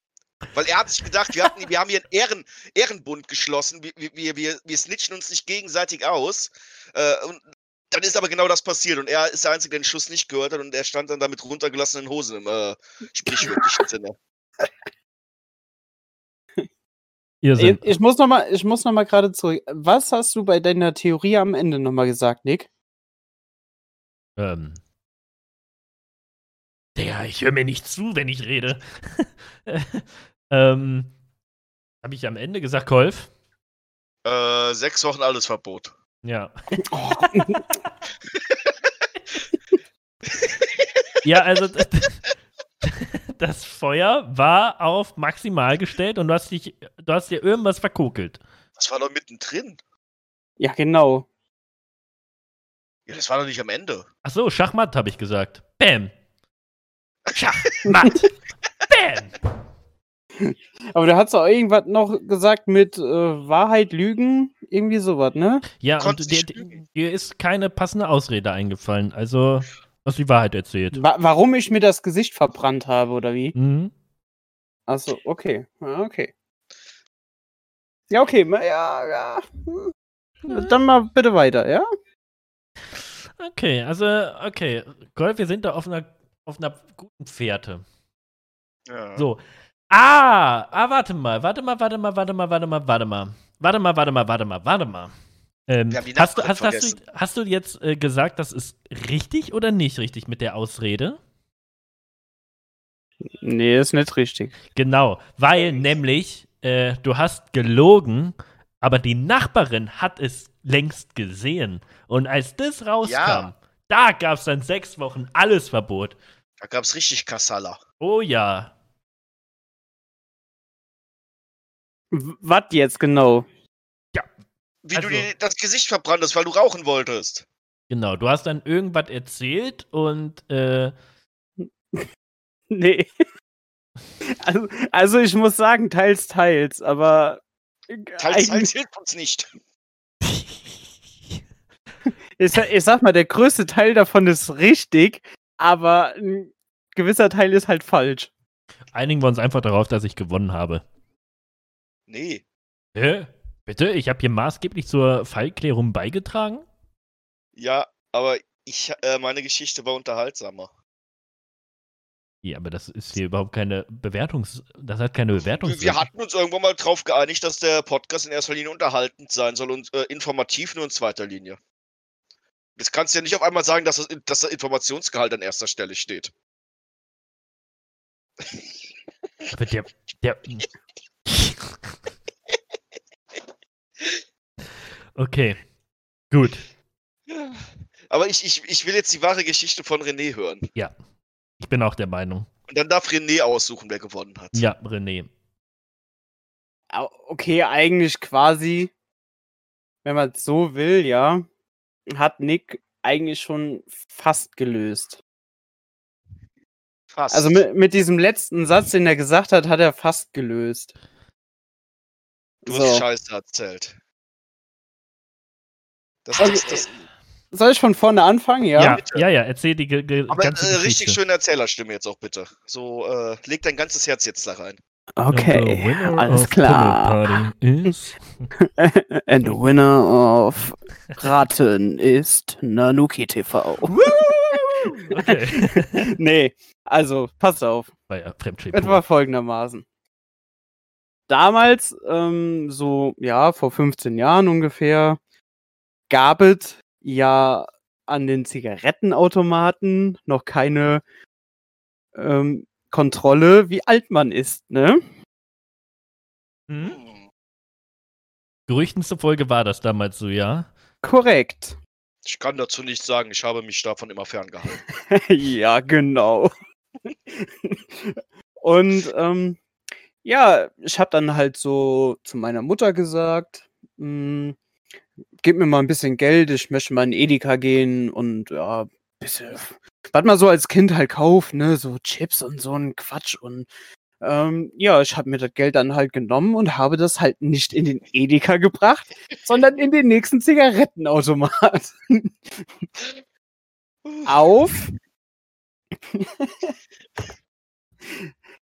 Weil er hat sich gedacht, wir, hatten, wir haben hier einen Ehren, Ehrenbund geschlossen, wir, wir, wir, wir snitchen uns nicht gegenseitig aus. Äh, und dann ist aber genau das passiert und er ist der Einzige, der den Schuss nicht gehört hat und er stand dann da mit runtergelassenen Hosen im äh, sprichwörtlichen Sinne. Ihr Ich, muss noch mal, ich muss noch mal gerade zurück. Was hast du bei deiner Theorie am Ende noch mal gesagt, Nick? Ähm. Digga, ich höre mir nicht zu, wenn ich rede. ähm. Habe ich am Ende gesagt, Kolf? Äh, sechs Wochen alles Verbot. Ja. ja, also das, Feuer war auf maximal gestellt und du hast dich, du hast dir irgendwas verkokelt. Das war doch mittendrin. Ja, genau. Ja, das war doch nicht am Ende. Ach so, Schachmatt habe ich gesagt. Bam. Schachmatt. Bam. Aber du hast auch irgendwas noch gesagt mit äh, Wahrheit, Lügen, irgendwie sowas, ne? Ja, und dir, dir ist keine passende Ausrede eingefallen. Also, hast die Wahrheit erzählt. Wa warum ich mir das Gesicht verbrannt habe, oder wie? Mhm. Achso, okay. Ja, okay. Ja, okay, ja, ja. Hm. Dann mal bitte weiter, ja? Okay, also, okay. Golf, wir sind da auf einer, auf einer guten Fährte. Ja. So. Ah, ah, warte mal, warte mal, warte mal, warte mal, warte mal, warte mal. Warte mal, warte mal, warte mal, warte mal. Ähm, hast, du, hast, hast, du, hast du jetzt äh, gesagt, das ist richtig oder nicht richtig mit der Ausrede? Nee, ist nicht richtig. Genau, weil nämlich äh, du hast gelogen, aber die Nachbarin hat es längst gesehen. Und als das rauskam, Ja. da gab es dann sechs Wochen alles Verbot. Da gab's richtig Kassala. Oh ja. Was jetzt genau? Wie Also- du dir das Gesicht verbrannt hast, weil du rauchen wolltest. Genau, du hast dann irgendwas erzählt und äh, Nee. Also, also ich muss sagen, teils, teils, aber Teils, teils hilft uns nicht. ich, ich sag mal, der größte Teil davon ist richtig, aber ein gewisser Teil ist halt falsch. einigen wir uns einfach darauf, dass ich gewonnen habe. Nee. Hä? Bitte? Ich habe hier maßgeblich zur Fallklärung beigetragen? Ja, aber ich, äh, meine Geschichte war unterhaltsamer. Ja, aber das ist hier überhaupt keine Bewertungs... Das hat keine Bewertung. Wir, wir hatten uns irgendwann mal drauf geeinigt, dass der Podcast in erster Linie unterhaltend sein soll und äh, informativ nur in zweiter Linie. Jetzt kannst du ja nicht auf einmal sagen, dass das, dass das Informationsgehalt an erster Stelle steht. Aber der... der okay. Gut. Aber ich, ich, ich will jetzt die wahre Geschichte von René hören. Ja. Ich bin auch der Meinung. Und dann darf René aussuchen, wer gewonnen hat. Ja, René. Okay, eigentlich quasi, wenn man es so will, ja, hat Nick eigentlich schon fast gelöst. Fast. Also mit, mit diesem letzten Satz, den er gesagt hat, hat er fast gelöst. du hast so. Scheiße erzählt. Das, Also, das, das, Soll ich von vorne anfangen? Ja. Ja, bitte. ja, ja, erzähl die ge ge aber ganze äh, Geschichte. richtig schöne Erzählerstimme jetzt auch bitte. So, äh, leg dein ganzes Herz jetzt da rein. Winner alles klar. Is And the winner of Raten ist Nanuki TV. Okay. nee, also passt auf. War ja. Etwa folgendermaßen. Damals, ähm, so, ja, vor 15 Jahren ungefähr, gab es ja an den Zigarettenautomaten noch keine ähm, Kontrolle, wie alt man ist, ne? Hm? Gerüchten zufolge war das damals so, ja? Korrekt. Ich kann dazu nichts sagen, ich habe mich davon immer ferngehalten. ja, genau. Und ähm, ja, ich habe dann halt so zu meiner Mutter gesagt, "Mm, gib mir mal ein bisschen Geld, ich möchte mal in Edeka gehen und ja, bisschen, was man so als Kind halt kauft, ne, so Chips und so ein Quatsch und ähm, ja, ich habe mir das Geld dann halt genommen und habe das halt nicht in den Edeka gebracht, sondern in den nächsten Zigarettenautomat. Auf.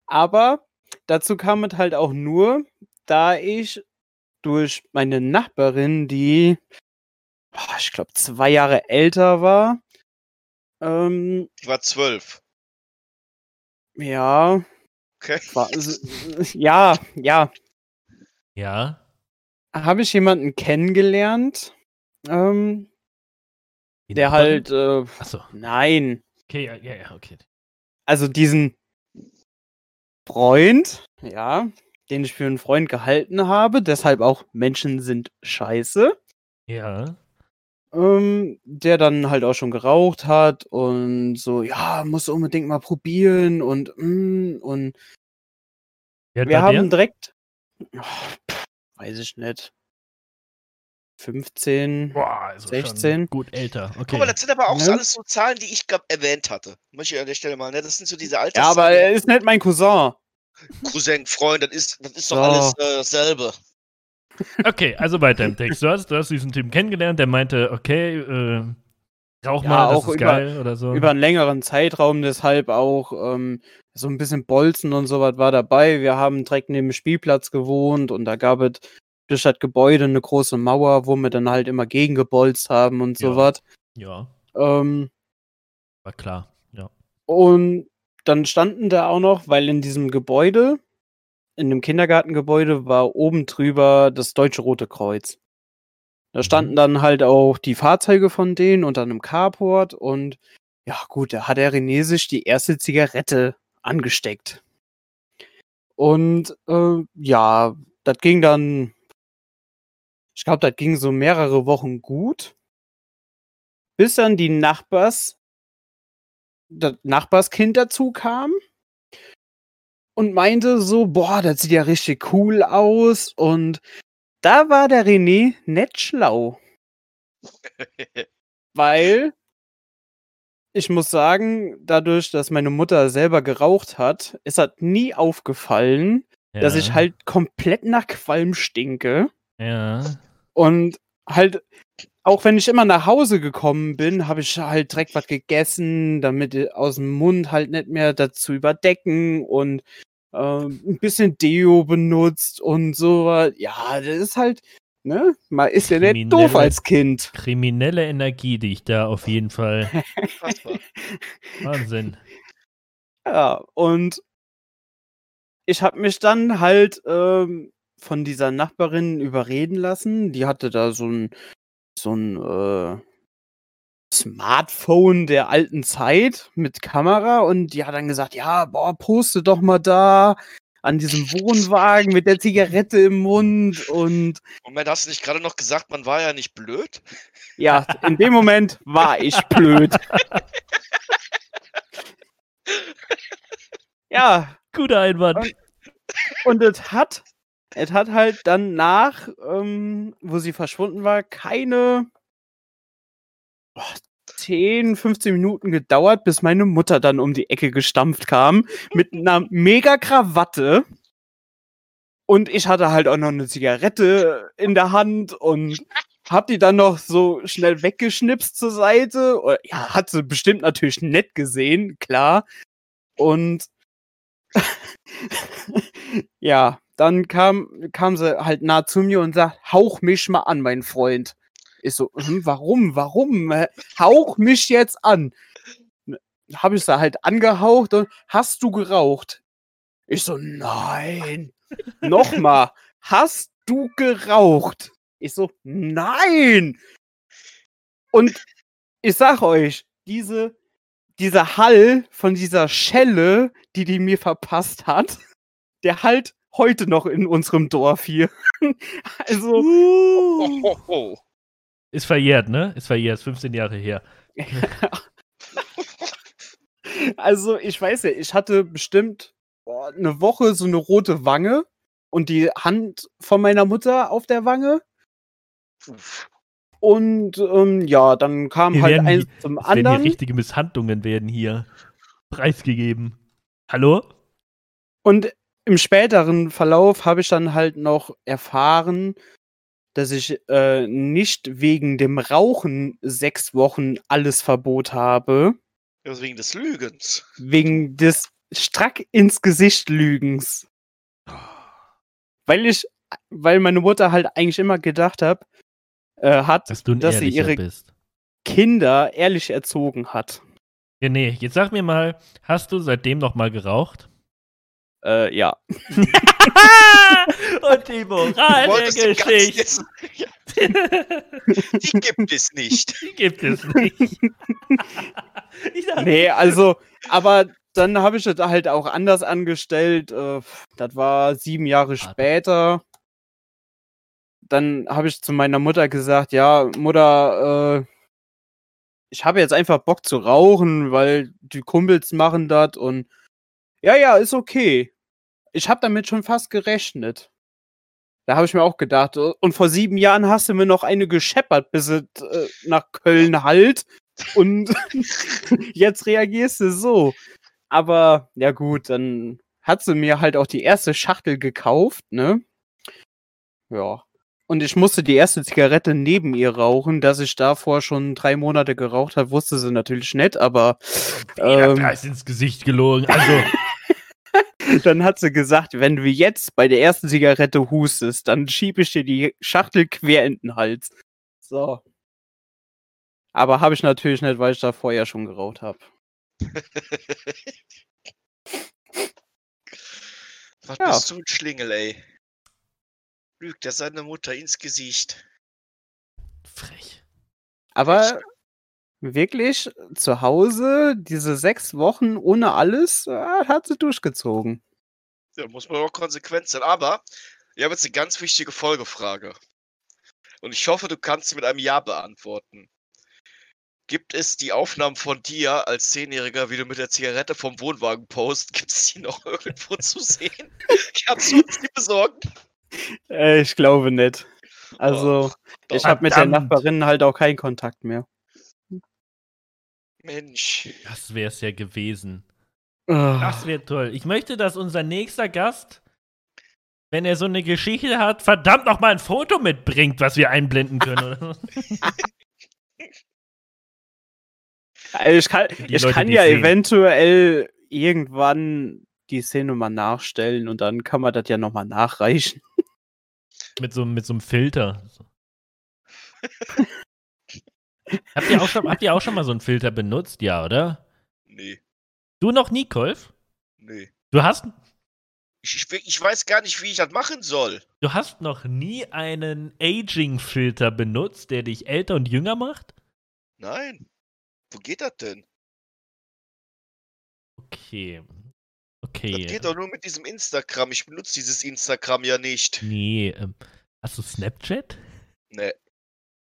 Aber dazu kam es halt auch nur, da ich durch meine Nachbarin, die, boah, ich glaube, zwei Jahre älter war, ähm, Ich war zwölf. ja, Okay. war, ja, ja, Ja. habe ich jemanden kennengelernt, ähm, Die der halt, äh, Achso. nein, Okay, ja, ja, okay. also diesen Freund, ja, den ich für einen Freund gehalten habe, deshalb auch Menschen sind scheiße, Ja. ähm, der dann halt auch schon geraucht hat und so, ja, musst du unbedingt mal probieren und mm, und wir haben der? direkt, oh, pff, weiß ich nicht, 15, Boah, also 16. Schon gut älter. Okay. Guck mal, das sind aber auch so Ne? alles so Zahlen, die ich gerade erwähnt hatte. Möchte ich an der Stelle mal, ne? Das sind so diese Alters ja, aber er ist nicht mein Cousin. Cousin, Freund, das ist, das ist doch So. alles äh, dasselbe. Okay, also weiter im Text. Du hast, du hast diesen Typen kennengelernt, der meinte, okay, äh, rauch Ja, mal, das auch ist über- geil oder so. über einen längeren Zeitraum, deshalb auch ähm, so ein bisschen Bolzen und sowas war dabei. Wir haben direkt neben dem Spielplatz gewohnt und da gab es durch das Gebäude eine große Mauer, wo wir dann halt immer gegengebolzt haben und Ja. sowas. ja, Ähm, war klar. Ja. und dann standen da auch noch, weil in diesem Gebäude, in dem Kindergartengebäude, war oben drüber das Deutsche Rote Kreuz. Da Mhm. standen dann halt auch die Fahrzeuge von denen unter einem Carport und ja gut, da hat der René sich die erste Zigarette angesteckt. Und äh, ja, das ging dann, ich glaube, das ging so mehrere Wochen gut, bis dann die Nachbars, das Nachbarskind dazu kam und meinte so, boah, das sieht ja richtig cool aus und da war der René nicht schlau. Weil ich muss sagen, dadurch, dass meine Mutter selber geraucht hat, ist das nie aufgefallen, ja. dass ich halt komplett nach Qualm stinke. Ja. Und halt, auch wenn ich immer nach Hause gekommen bin, habe ich halt direkt was gegessen, damit aus dem Mund halt nicht mehr dazu überdecken. Und ähm, ein bisschen Deo benutzt und so. Ja, das ist halt, ne? Man ist ja nicht doof als Kind. Kriminelle Energie, die ich da auf jeden Fall. Wahnsinn. Ja, und ich habe mich dann halt ähm, von dieser Nachbarin überreden lassen. Die hatte da so ein, so ein äh, Smartphone der alten Zeit mit Kamera und die hat dann gesagt, ja, boah, poste doch mal da an diesem Wohnwagen mit der Zigarette im Mund und Moment, hast du nicht gerade noch gesagt, man war ja nicht blöd? ja, in dem Moment war ich blöd. ja, Guter Einwand. Und es hat, es hat halt dann nach, ähm, wo sie verschwunden war, keine boah, 10, 15 Minuten gedauert, bis meine Mutter dann um die Ecke gestampft kam mit einer mega Krawatte. Und ich hatte halt auch noch eine Zigarette in der Hand und hab die dann noch so schnell weggeschnipst zur Seite. Oder, ja, hat sie bestimmt natürlich nett gesehen, klar. Und ja, dann kam, kam sie halt nah zu mir und sagt, hauch mich mal an, mein Freund. Ich so, hm, warum, warum? Hauch mich jetzt an. Habe ich sie halt angehaucht und hast du geraucht? Ich so, nein. Nochmal, hast du geraucht? Ich so, nein. Und ich sag euch, diese, dieser Hall von dieser Schelle, die die mir verpasst hat, der halt heute noch in unserem Dorf hier. also, Oh, oh, oh. Ist verjährt, ne? Ist verjährt, ist 15 Jahre her. also ich weiß ja, ich hatte bestimmt boah, eine Woche so eine rote Wange und die Hand von meiner Mutter auf der Wange. Und ähm, ja, dann kam Hier halt eins die- zum Es werden hier anderen. richtige Misshandlungen werden hier preisgegeben. Hallo? Und im späteren Verlauf habe ich dann halt noch erfahren, dass ich äh, nicht wegen dem Rauchen sechs Wochen alles Verbot habe, Ja, wegen des Lügens. wegen des strack ins Gesicht Lügens. Weil ich, weil meine Mutter halt eigentlich immer gedacht hat, äh, hat, Dass dass sie ihre bist. Kinder ehrlich erzogen hat. Ja, nee, jetzt sag mir mal, hast du seitdem noch mal geraucht? Äh, ja. Und die Moral der Geschichte die gibt es nicht. die gibt es nicht. dachte, Nee, also, aber dann habe ich das halt auch anders angestellt. Äh, das war sieben Jahre später. Dann habe ich zu meiner Mutter gesagt, ja, Mutter, äh, ich habe jetzt einfach Bock zu rauchen, weil die Kumpels machen das und ja, ja, ist okay. Ich habe damit schon fast gerechnet. Da habe ich mir auch gedacht, äh, und vor sieben Jahren hast du mir noch eine gescheppert, bis es äh, nach Köln halt. Und jetzt reagierst du so. Aber ja gut, dann hat sie mir halt auch die erste Schachtel gekauft, ne? Ja. Und ich musste die erste Zigarette neben ihr rauchen, dass ich davor schon drei Monate geraucht habe, wusste sie natürlich nicht, aber Jeder ähm, Preis ins Gesicht gelogen. Also, dann hat sie gesagt, wenn du jetzt bei der ersten Zigarette hustest, dann schiebe ich dir die Schachtel quer in den Hals. So. Aber habe ich natürlich nicht, weil ich da vorher schon geraucht habe. Was Ja. bist du ein Schlingel, ey? Lügt er seine Mutter ins Gesicht. frech. Aber wirklich zu Hause, diese sechs Wochen ohne alles, äh, hat sie durchgezogen. Ja, muss man auch konsequent sein. Aber ich habe jetzt eine ganz wichtige Folgefrage. Und ich hoffe, du kannst sie mit einem Ja beantworten. Gibt es die Aufnahmen von dir als Zehnjähriger, wie du mit der Zigarette vom Wohnwagen post? Gibt es die noch irgendwo zu sehen? Kannst du uns die besorgen? Äh, ich glaube nicht. Also, doch. ich habe mit der. Nachbarin halt auch keinen Kontakt mehr. Mensch. Das wär's ja gewesen. Ah. Das wäre toll. Ich möchte, dass unser nächster Gast, wenn er so eine Geschichte hat, verdammt noch mal ein Foto mitbringt, was wir einblenden können. Also ich kann, Die ich Leute, kann die ja sehen. eventuell irgendwann die Szene mal nachstellen und dann kann man das ja nochmal nachreichen. Mit so, mit so einem Filter. habt, ihr auch schon, habt ihr auch schon mal so einen Filter benutzt? Ja, oder? Nee, Du noch nie, Kolf? nee. Du hast, Ich, ich, ich weiß gar nicht, wie ich das machen soll. du hast noch nie einen Aging-Filter benutzt, der dich älter und jünger macht? Nein. Wo geht das denn? Okay. Das Okay. geht doch nur mit diesem Instagram. Ich benutze dieses Instagram ja nicht. Nee, ähm, hast du Snapchat? Nee.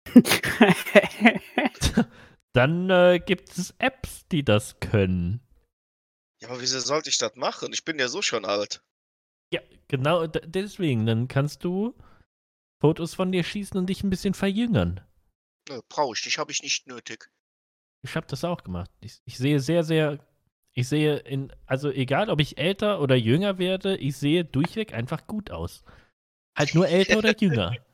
Dann äh, gibt es Apps, die das können. Ja, aber wieso sollte ich das machen? Ich bin ja so schon alt. Ja, genau deswegen. Dann kannst du Fotos von dir schießen und dich ein bisschen verjüngern. Nö, brauche ich nicht, habe ich nicht nötig. Ich habe das auch gemacht. Ich, ich sehe sehr, sehr. Ich sehe in. Also egal, ob ich älter oder jünger werde, ich sehe durchweg einfach gut aus. Halt nur älter oder jünger.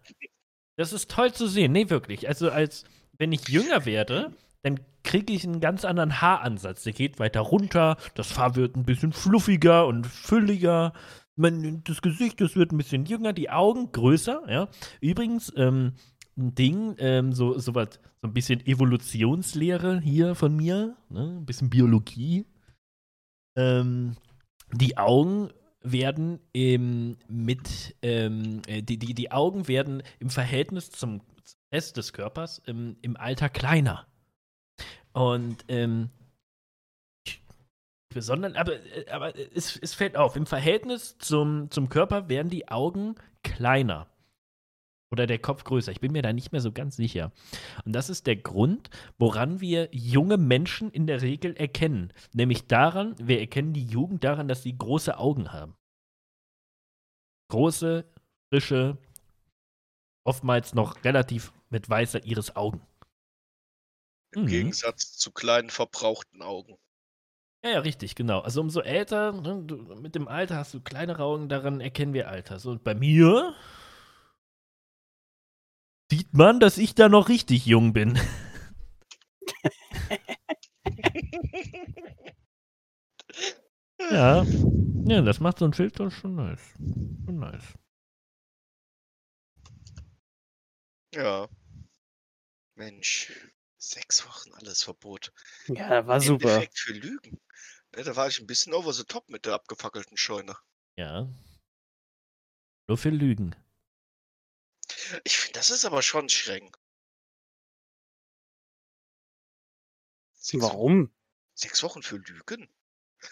Das ist toll zu sehen. Nee, wirklich. Also als wenn ich jünger werde, dann kriege ich einen ganz anderen Haaransatz. Der geht weiter runter, das Haar wird ein bisschen fluffiger und fülliger. Das Gesicht, das wird ein bisschen jünger, die Augen größer, ja. Übrigens, ähm, ein Ding, ähm, so, so was, so ein bisschen Evolutionslehre hier von mir, ne? ein bisschen Biologie. Ähm, die Augen werden im, mit, ähm, äh, die, die, die Augen werden im Verhältnis zum Rest des Körpers im, im Alter kleiner. Und ähm, besonders, aber, äh, aber es, es fällt auf, im Verhältnis zum, zum Körper werden die Augen kleiner. Oder der Kopf größer. Ich bin mir da nicht mehr so ganz sicher. Und das ist der Grund, woran wir junge Menschen in der Regel erkennen. Nämlich daran, wir erkennen die Jugend daran, dass sie große Augen haben. Große, frische, oftmals noch relativ mit weißer Iris Augen. Im Mhm. Gegensatz zu kleinen, verbrauchten Augen. Ja, ja, richtig, genau. Also umso älter, ne, du, mit dem Alter hast du kleinere Augen, daran erkennen wir Alter. So, und bei mir sieht man, dass ich da noch richtig jung bin. ja. Ja, das macht so ein Filter schon nice. Schon nice. Ja. Mensch. Sechs Wochen alles Verbot. ja, war super. Endeffekt für Lügen. Ja, da war ich ein bisschen over the top mit der abgefackelten Scheune. Ja. Nur für Lügen. Ich finde, das ist aber schon streng. Sechs, Warum? Sechs Wochen für Lügen?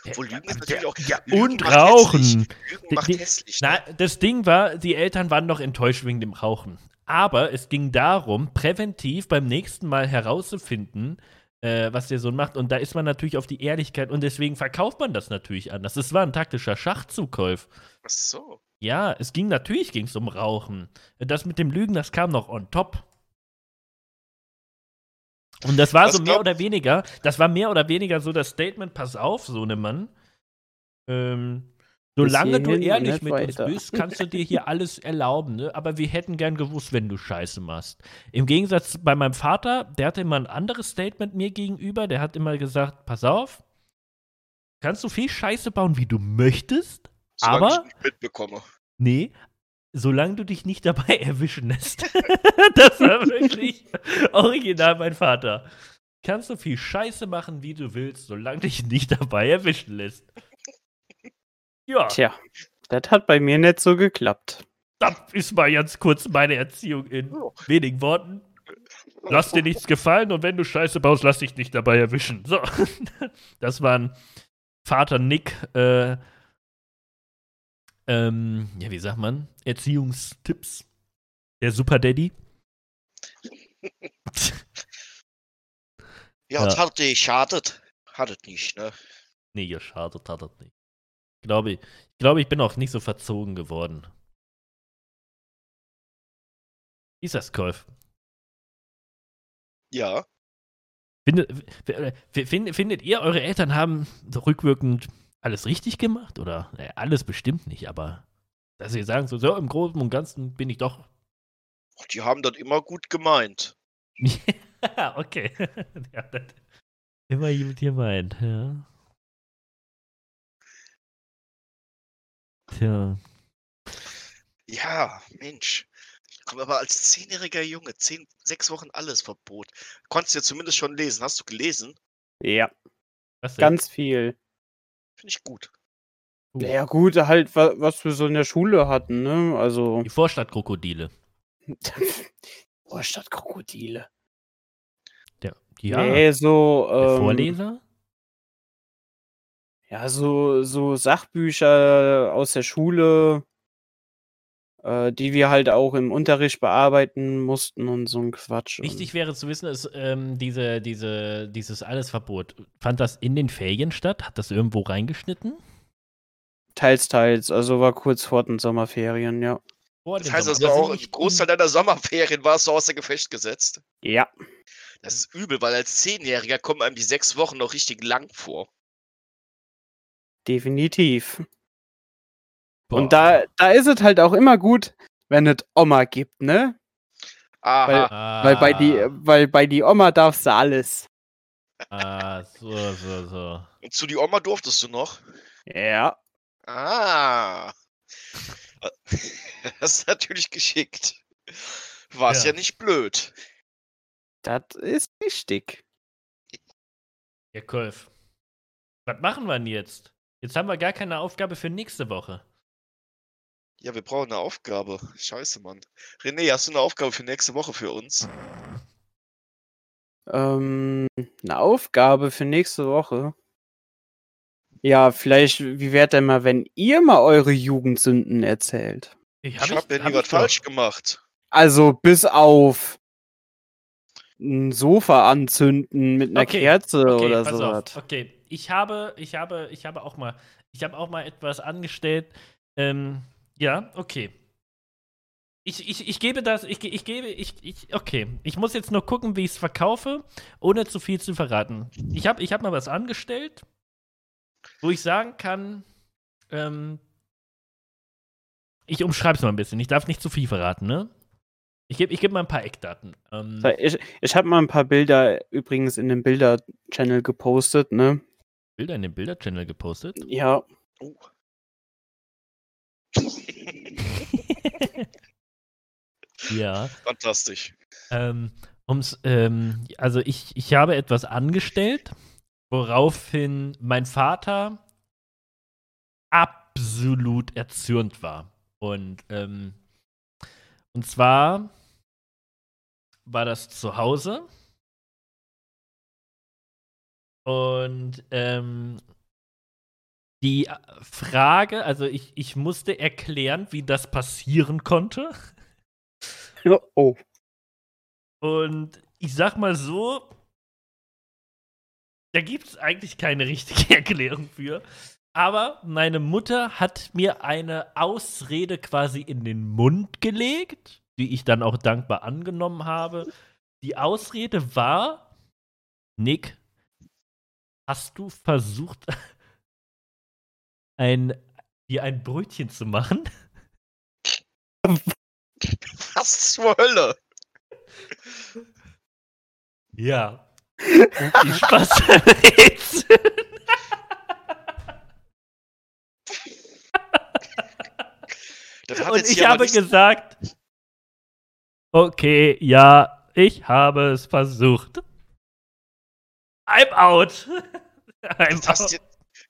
Obwohl Lügen ist natürlich auch. ja, Lügen und Rauchen. Lügen macht die- hässlich. Na, ne? das Ding war, die Eltern waren noch enttäuscht wegen dem Rauchen. Aber es ging darum, präventiv beim nächsten Mal herauszufinden, äh, was der Sohn macht. Und da ist man natürlich auf die Ehrlichkeit und deswegen verkauft man das natürlich anders. Das war ein taktischer Schachzukäuf. Ach so. Ja, es ging natürlich ging's um Rauchen. Das mit dem Lügen, das kam noch on top. Und das war Was so mehr oder weniger, das war mehr oder weniger so das Statement, pass auf, Sohnemann. Ähm, solange du ehrlich nicht mit uns weiter. bist, kannst du dir hier alles erlauben, ne? Aber wir hätten gern gewusst, wenn du Scheiße machst. Im Gegensatz bei meinem Vater, der hatte immer ein anderes Statement mir gegenüber, der hat immer gesagt, pass auf, kannst du viel Scheiße bauen, wie du möchtest, Solange Aber- ich nicht mitbekomme. Nee, solange du dich nicht dabei erwischen lässt. das war wirklich original mein Vater. Kannst du viel Scheiße machen, wie du willst, solange dich nicht dabei erwischen lässt. Ja, Tja, das hat bei mir nicht so geklappt. das ist mal ganz kurz meine Erziehung in wenigen Worten. Lass dir nichts gefallen und wenn du Scheiße baust, lass dich nicht dabei erwischen. So, das waren Vater Nick, äh, ähm, ja, wie sagt man? Erziehungstipps. Der Super Daddy. Ja, Ja. das hat dir geschadet. Hat es nicht, ne? nee, ihr schadet hat das nicht. Ich glaube, ich glaube, ich bin auch nicht so verzogen geworden. Ist das, Kolf? Ja. Findet, f- f- find- findet ihr, eure Eltern haben so rückwirkend alles richtig gemacht? Oder äh, alles bestimmt nicht, aber dass sie sagen, so, so im Großen und Ganzen bin ich doch. Och, Die haben das immer gut gemeint. okay. ja, das, immer gut gemeint, ja. Tja. Ja, Mensch. Komm, aber als zehnjähriger Junge, zehn, sechs Wochen alles Verbot. Konntest du ja zumindest schon lesen. Hast du gelesen? Ja, ganz viel. Finde ich gut. Uh, Ja, gut, halt, wa- was wir so in der Schule hatten, ne? Also. Die Vorstadtkrokodile. Oh, statt Krokodile. Der, ja. Nee, so. Der Ähm, Vorleser? Ja, so, so Sachbücher aus der Schule, äh, die wir halt auch im Unterricht bearbeiten mussten und so ein Quatsch. Wichtig wäre zu wissen, ist ähm, diese, diese, dieses Allesverbot. Fand das in den Ferien statt? Hat das irgendwo reingeschnitten? Teils, teils. Also war kurz vor den Sommerferien, ja. Vor Das den heißt also auch, nicht- Großteil deiner Sommerferien warst du außer Gefecht gesetzt. Ja. Das ist übel, weil als Zehnjähriger kommen einem die sechs Wochen noch richtig lang vor. Definitiv. Boah. Und da, da ist es halt auch immer gut, wenn es Oma gibt, ne? Aha. Ah, Weil bei die, weil bei die Oma darfst du alles. Ah, so, so, so. Und zu die Oma durftest du noch? Ja. Ah. Das ist natürlich geschickt. War es Ja. ja. nicht blöd. Das ist wichtig. Ja, Kolf. Was machen wir denn jetzt? Jetzt haben wir gar keine Aufgabe für nächste Woche. Ja, wir brauchen eine Aufgabe. Scheiße, Mann. René, hast du eine Aufgabe für nächste Woche für uns? Ähm, eine Aufgabe für nächste Woche. Ja, vielleicht, wie wäre denn mal, wenn ihr mal eure Jugendsünden erzählt? Ich hab ja nie was falsch gemacht. Also bis auf ein Sofa anzünden mit einer Okay, Kerze Okay, oder pass sowas. auf. Okay, ich habe, ich habe, ich habe auch mal, ich habe auch mal etwas angestellt. Ähm, ja, okay. Ich, ich, ich gebe das, ich, ge- ich gebe, ich, ich, okay. Ich muss jetzt nur gucken, wie ich es verkaufe, ohne zu viel zu verraten. Ich habe ich hab mal was angestellt, wo ich sagen kann, ähm, ich umschreibe es mal ein bisschen. Ich darf nicht zu viel verraten, ne? Ich gebe ich geb mal ein paar Eckdaten. Ähm, Ich, ich habe mal ein paar Bilder übrigens in dem Bilder-Channel gepostet, ne? Bilder in den Bilder-Channel gepostet. Ja. Oh. Ja. Fantastisch. Ähm, ums, ähm, also ich, ich habe etwas angestellt, woraufhin mein Vater absolut erzürnt war. Und, ähm, und zwar war das zu Hause. Und ähm, die Frage, also ich, ich musste erklären, wie das passieren konnte. Oh. Und ich sag mal so, da gibt es eigentlich keine richtige Erklärung für. Aber meine Mutter hat mir eine Ausrede quasi in den Mund gelegt, die ich dann auch dankbar angenommen habe. Die Ausrede war, Nick, hast du versucht, ein, dir ein Brötchen zu machen? Was zur Hölle? Ja. Spaß beim Rätseln. Das hat Und jetzt ich habe gesagt, okay, ja, ich habe es versucht. I'm out. I'm das, hast out. jetzt,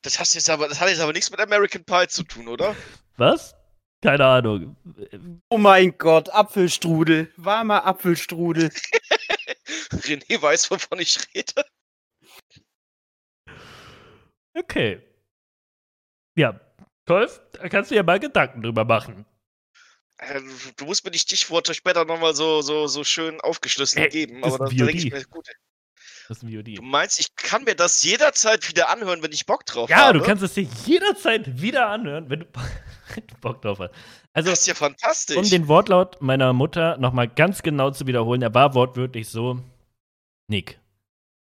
das, hast jetzt aber, das hat jetzt aber nichts mit American Pie zu tun, oder? Was? Keine Ahnung. Oh mein Gott, Apfelstrudel. Warmer Apfelstrudel. René weiß, wovon ich rede. Okay. Ja, Kolf, da kannst du ja mal Gedanken drüber machen. Äh, Du, musst mir die Stichworte später nochmal so, so, so schön aufgeschlüsselt Äh, geben. Aber da, denke ich mir, gut. Ist ein VOD. Du meinst, ich kann mir das jederzeit wieder anhören, wenn ich Bock drauf Ja, habe? du kannst es dir jederzeit wieder anhören, wenn du, wenn du Bock drauf hast. Also, Das ist ja fantastisch. um den Wortlaut meiner Mutter nochmal ganz genau zu wiederholen, er war wortwörtlich so: Nick,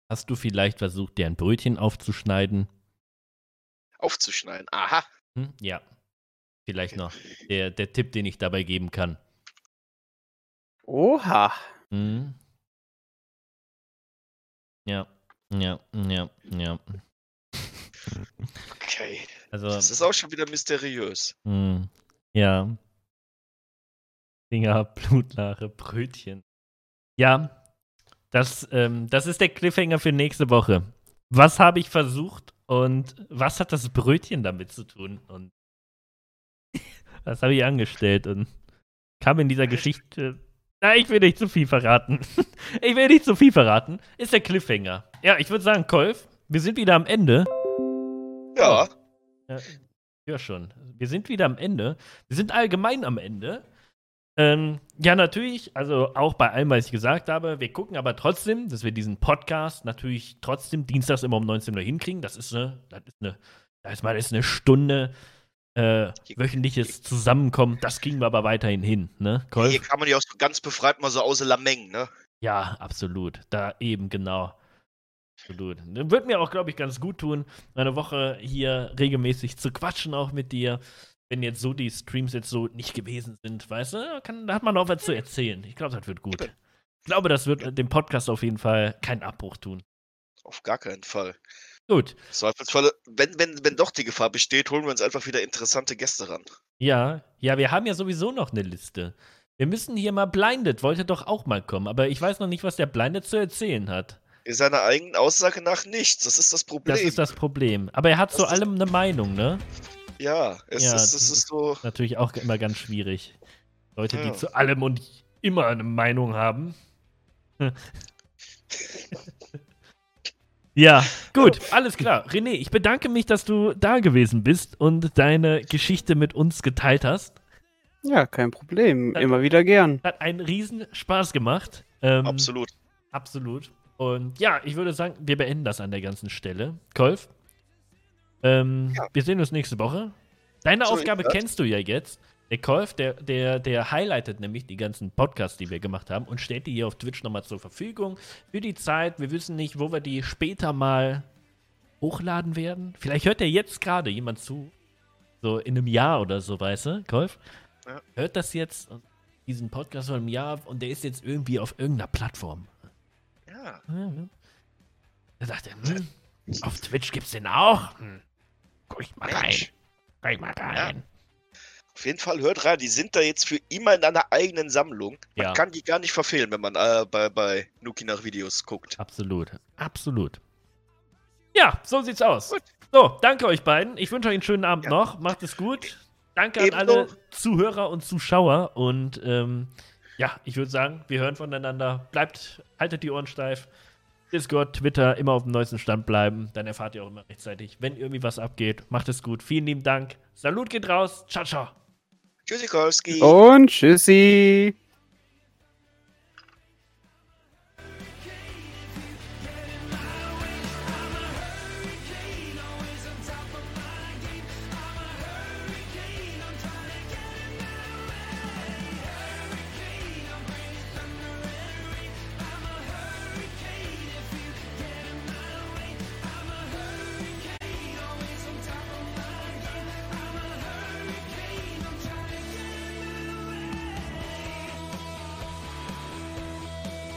hast du vielleicht versucht, dir ein Brötchen aufzuschneiden? aufzuschneiden. Aha. Hm? Ja. Vielleicht noch der, der Tipp, den ich dabei geben kann. Oha. Hm? Ja, ja, ja, ja. Okay. Also, Das ist auch schon wieder mysteriös. hm, ja. Finger, Blutlache, Brötchen. Ja, das, ähm, das ist der Cliffhanger für nächste Woche. Was habe ich versucht und was hat das Brötchen damit zu tun? Und was habe ich angestellt und kam in dieser Geschichte. Na, ich will nicht zu viel verraten. ich will nicht zu viel verraten. Ist der Cliffhanger. Ja, ich würde sagen, Kolf, wir sind wieder am Ende. Ja. Ja, ja, schon. Wir sind wieder am Ende. Wir sind allgemein am Ende. Ähm, ja, natürlich, also auch bei allem, was ich gesagt habe, wir gucken aber trotzdem, dass wir diesen Podcast natürlich trotzdem dienstags immer um 19 Uhr hinkriegen. Das ist eine, das ist eine, das ist mal das ist eine Stunde äh, wöchentliches Zusammenkommen. Das kriegen wir aber weiterhin hin, ne? Kolf? Hier kann man ja auch so ganz befreit mal so aus Lameng, ne? Ja, absolut. Da eben genau. Absolut. Dann wird mir auch, glaube ich, ganz gut tun, eine Woche hier regelmäßig zu quatschen, auch mit dir. Wenn jetzt so die Streams jetzt so nicht gewesen sind, weißt du, kann, da hat man auch was zu erzählen. Ich glaube, das wird gut. Ich glaube, das wird dem Podcast auf jeden Fall keinen Abbruch tun. Auf gar keinen Fall. Gut. Zweifelsfalle, wenn, wenn, wenn doch die Gefahr besteht, holen wir uns einfach wieder interessante Gäste ran. Ja, ja, wir haben ja sowieso noch eine Liste. Wir müssen hier mal Blinded, wollte doch auch mal kommen, aber ich weiß noch nicht, was der Blinded zu erzählen hat. Seiner eigenen Aussage nach nichts. Das ist das Problem. Das ist das Problem. Aber er hat zu Das ist- allem eine Meinung, ne? ja, es Ja, ist, das es ist- ist so. Natürlich auch immer ganz schwierig. Leute, die Ja. zu allem und immer eine Meinung haben. ja, gut, alles klar. René, ich bedanke mich, dass du da gewesen bist und deine Geschichte mit uns geteilt hast. Ja, kein Problem. Danke. Immer wieder gern. Hat einen riesen Spaß gemacht. Ähm, Absolut. Absolut. Und ja, ich würde sagen, wir beenden das an der ganzen Stelle. Kolf, ähm, Ja. wir sehen uns nächste Woche. Deine So Aufgabe kennst du ja jetzt. Der Kolf, der, der, der highlightet nämlich die ganzen Podcasts, die wir gemacht haben und stellt die hier auf Twitch nochmal zur Verfügung für die Zeit. Wir wissen nicht, wo wir die später mal hochladen werden. Vielleicht hört ja jetzt gerade jemand zu. So in einem Jahr oder so, weißt du, Kolf? Ja. Hört das jetzt, diesen Podcast vor einem Jahr und der ist jetzt irgendwie auf irgendeiner Plattform. Ja. Ja, ja. Da dachte er, hm, auf Twitch gibt's den auch. Hm. Guck ich mal rein. Mensch. Guck ich mal rein. Auf jeden Fall hört rein, die sind da jetzt für immer in einer eigenen Sammlung. Man Ja. kann die gar nicht verfehlen, wenn man äh, bei, bei Nuki nach Videos guckt. Absolut. Absolut. Ja, so sieht's aus. Gut. So, danke euch beiden. Ich wünsche euch einen schönen Abend Ja. noch. Macht es gut. Danke an Ebenso. alle Zuhörer und Zuschauer. Und ähm, ja, ich würde sagen, wir hören voneinander. Bleibt, haltet die Ohren steif. Discord, Twitter, immer auf dem neuesten Stand bleiben. Dann erfahrt ihr auch immer rechtzeitig, wenn irgendwie was abgeht. Macht es gut. Vielen lieben Dank. Salut geht raus. Ciao, ciao. Tschüssikowski. Und tschüssi.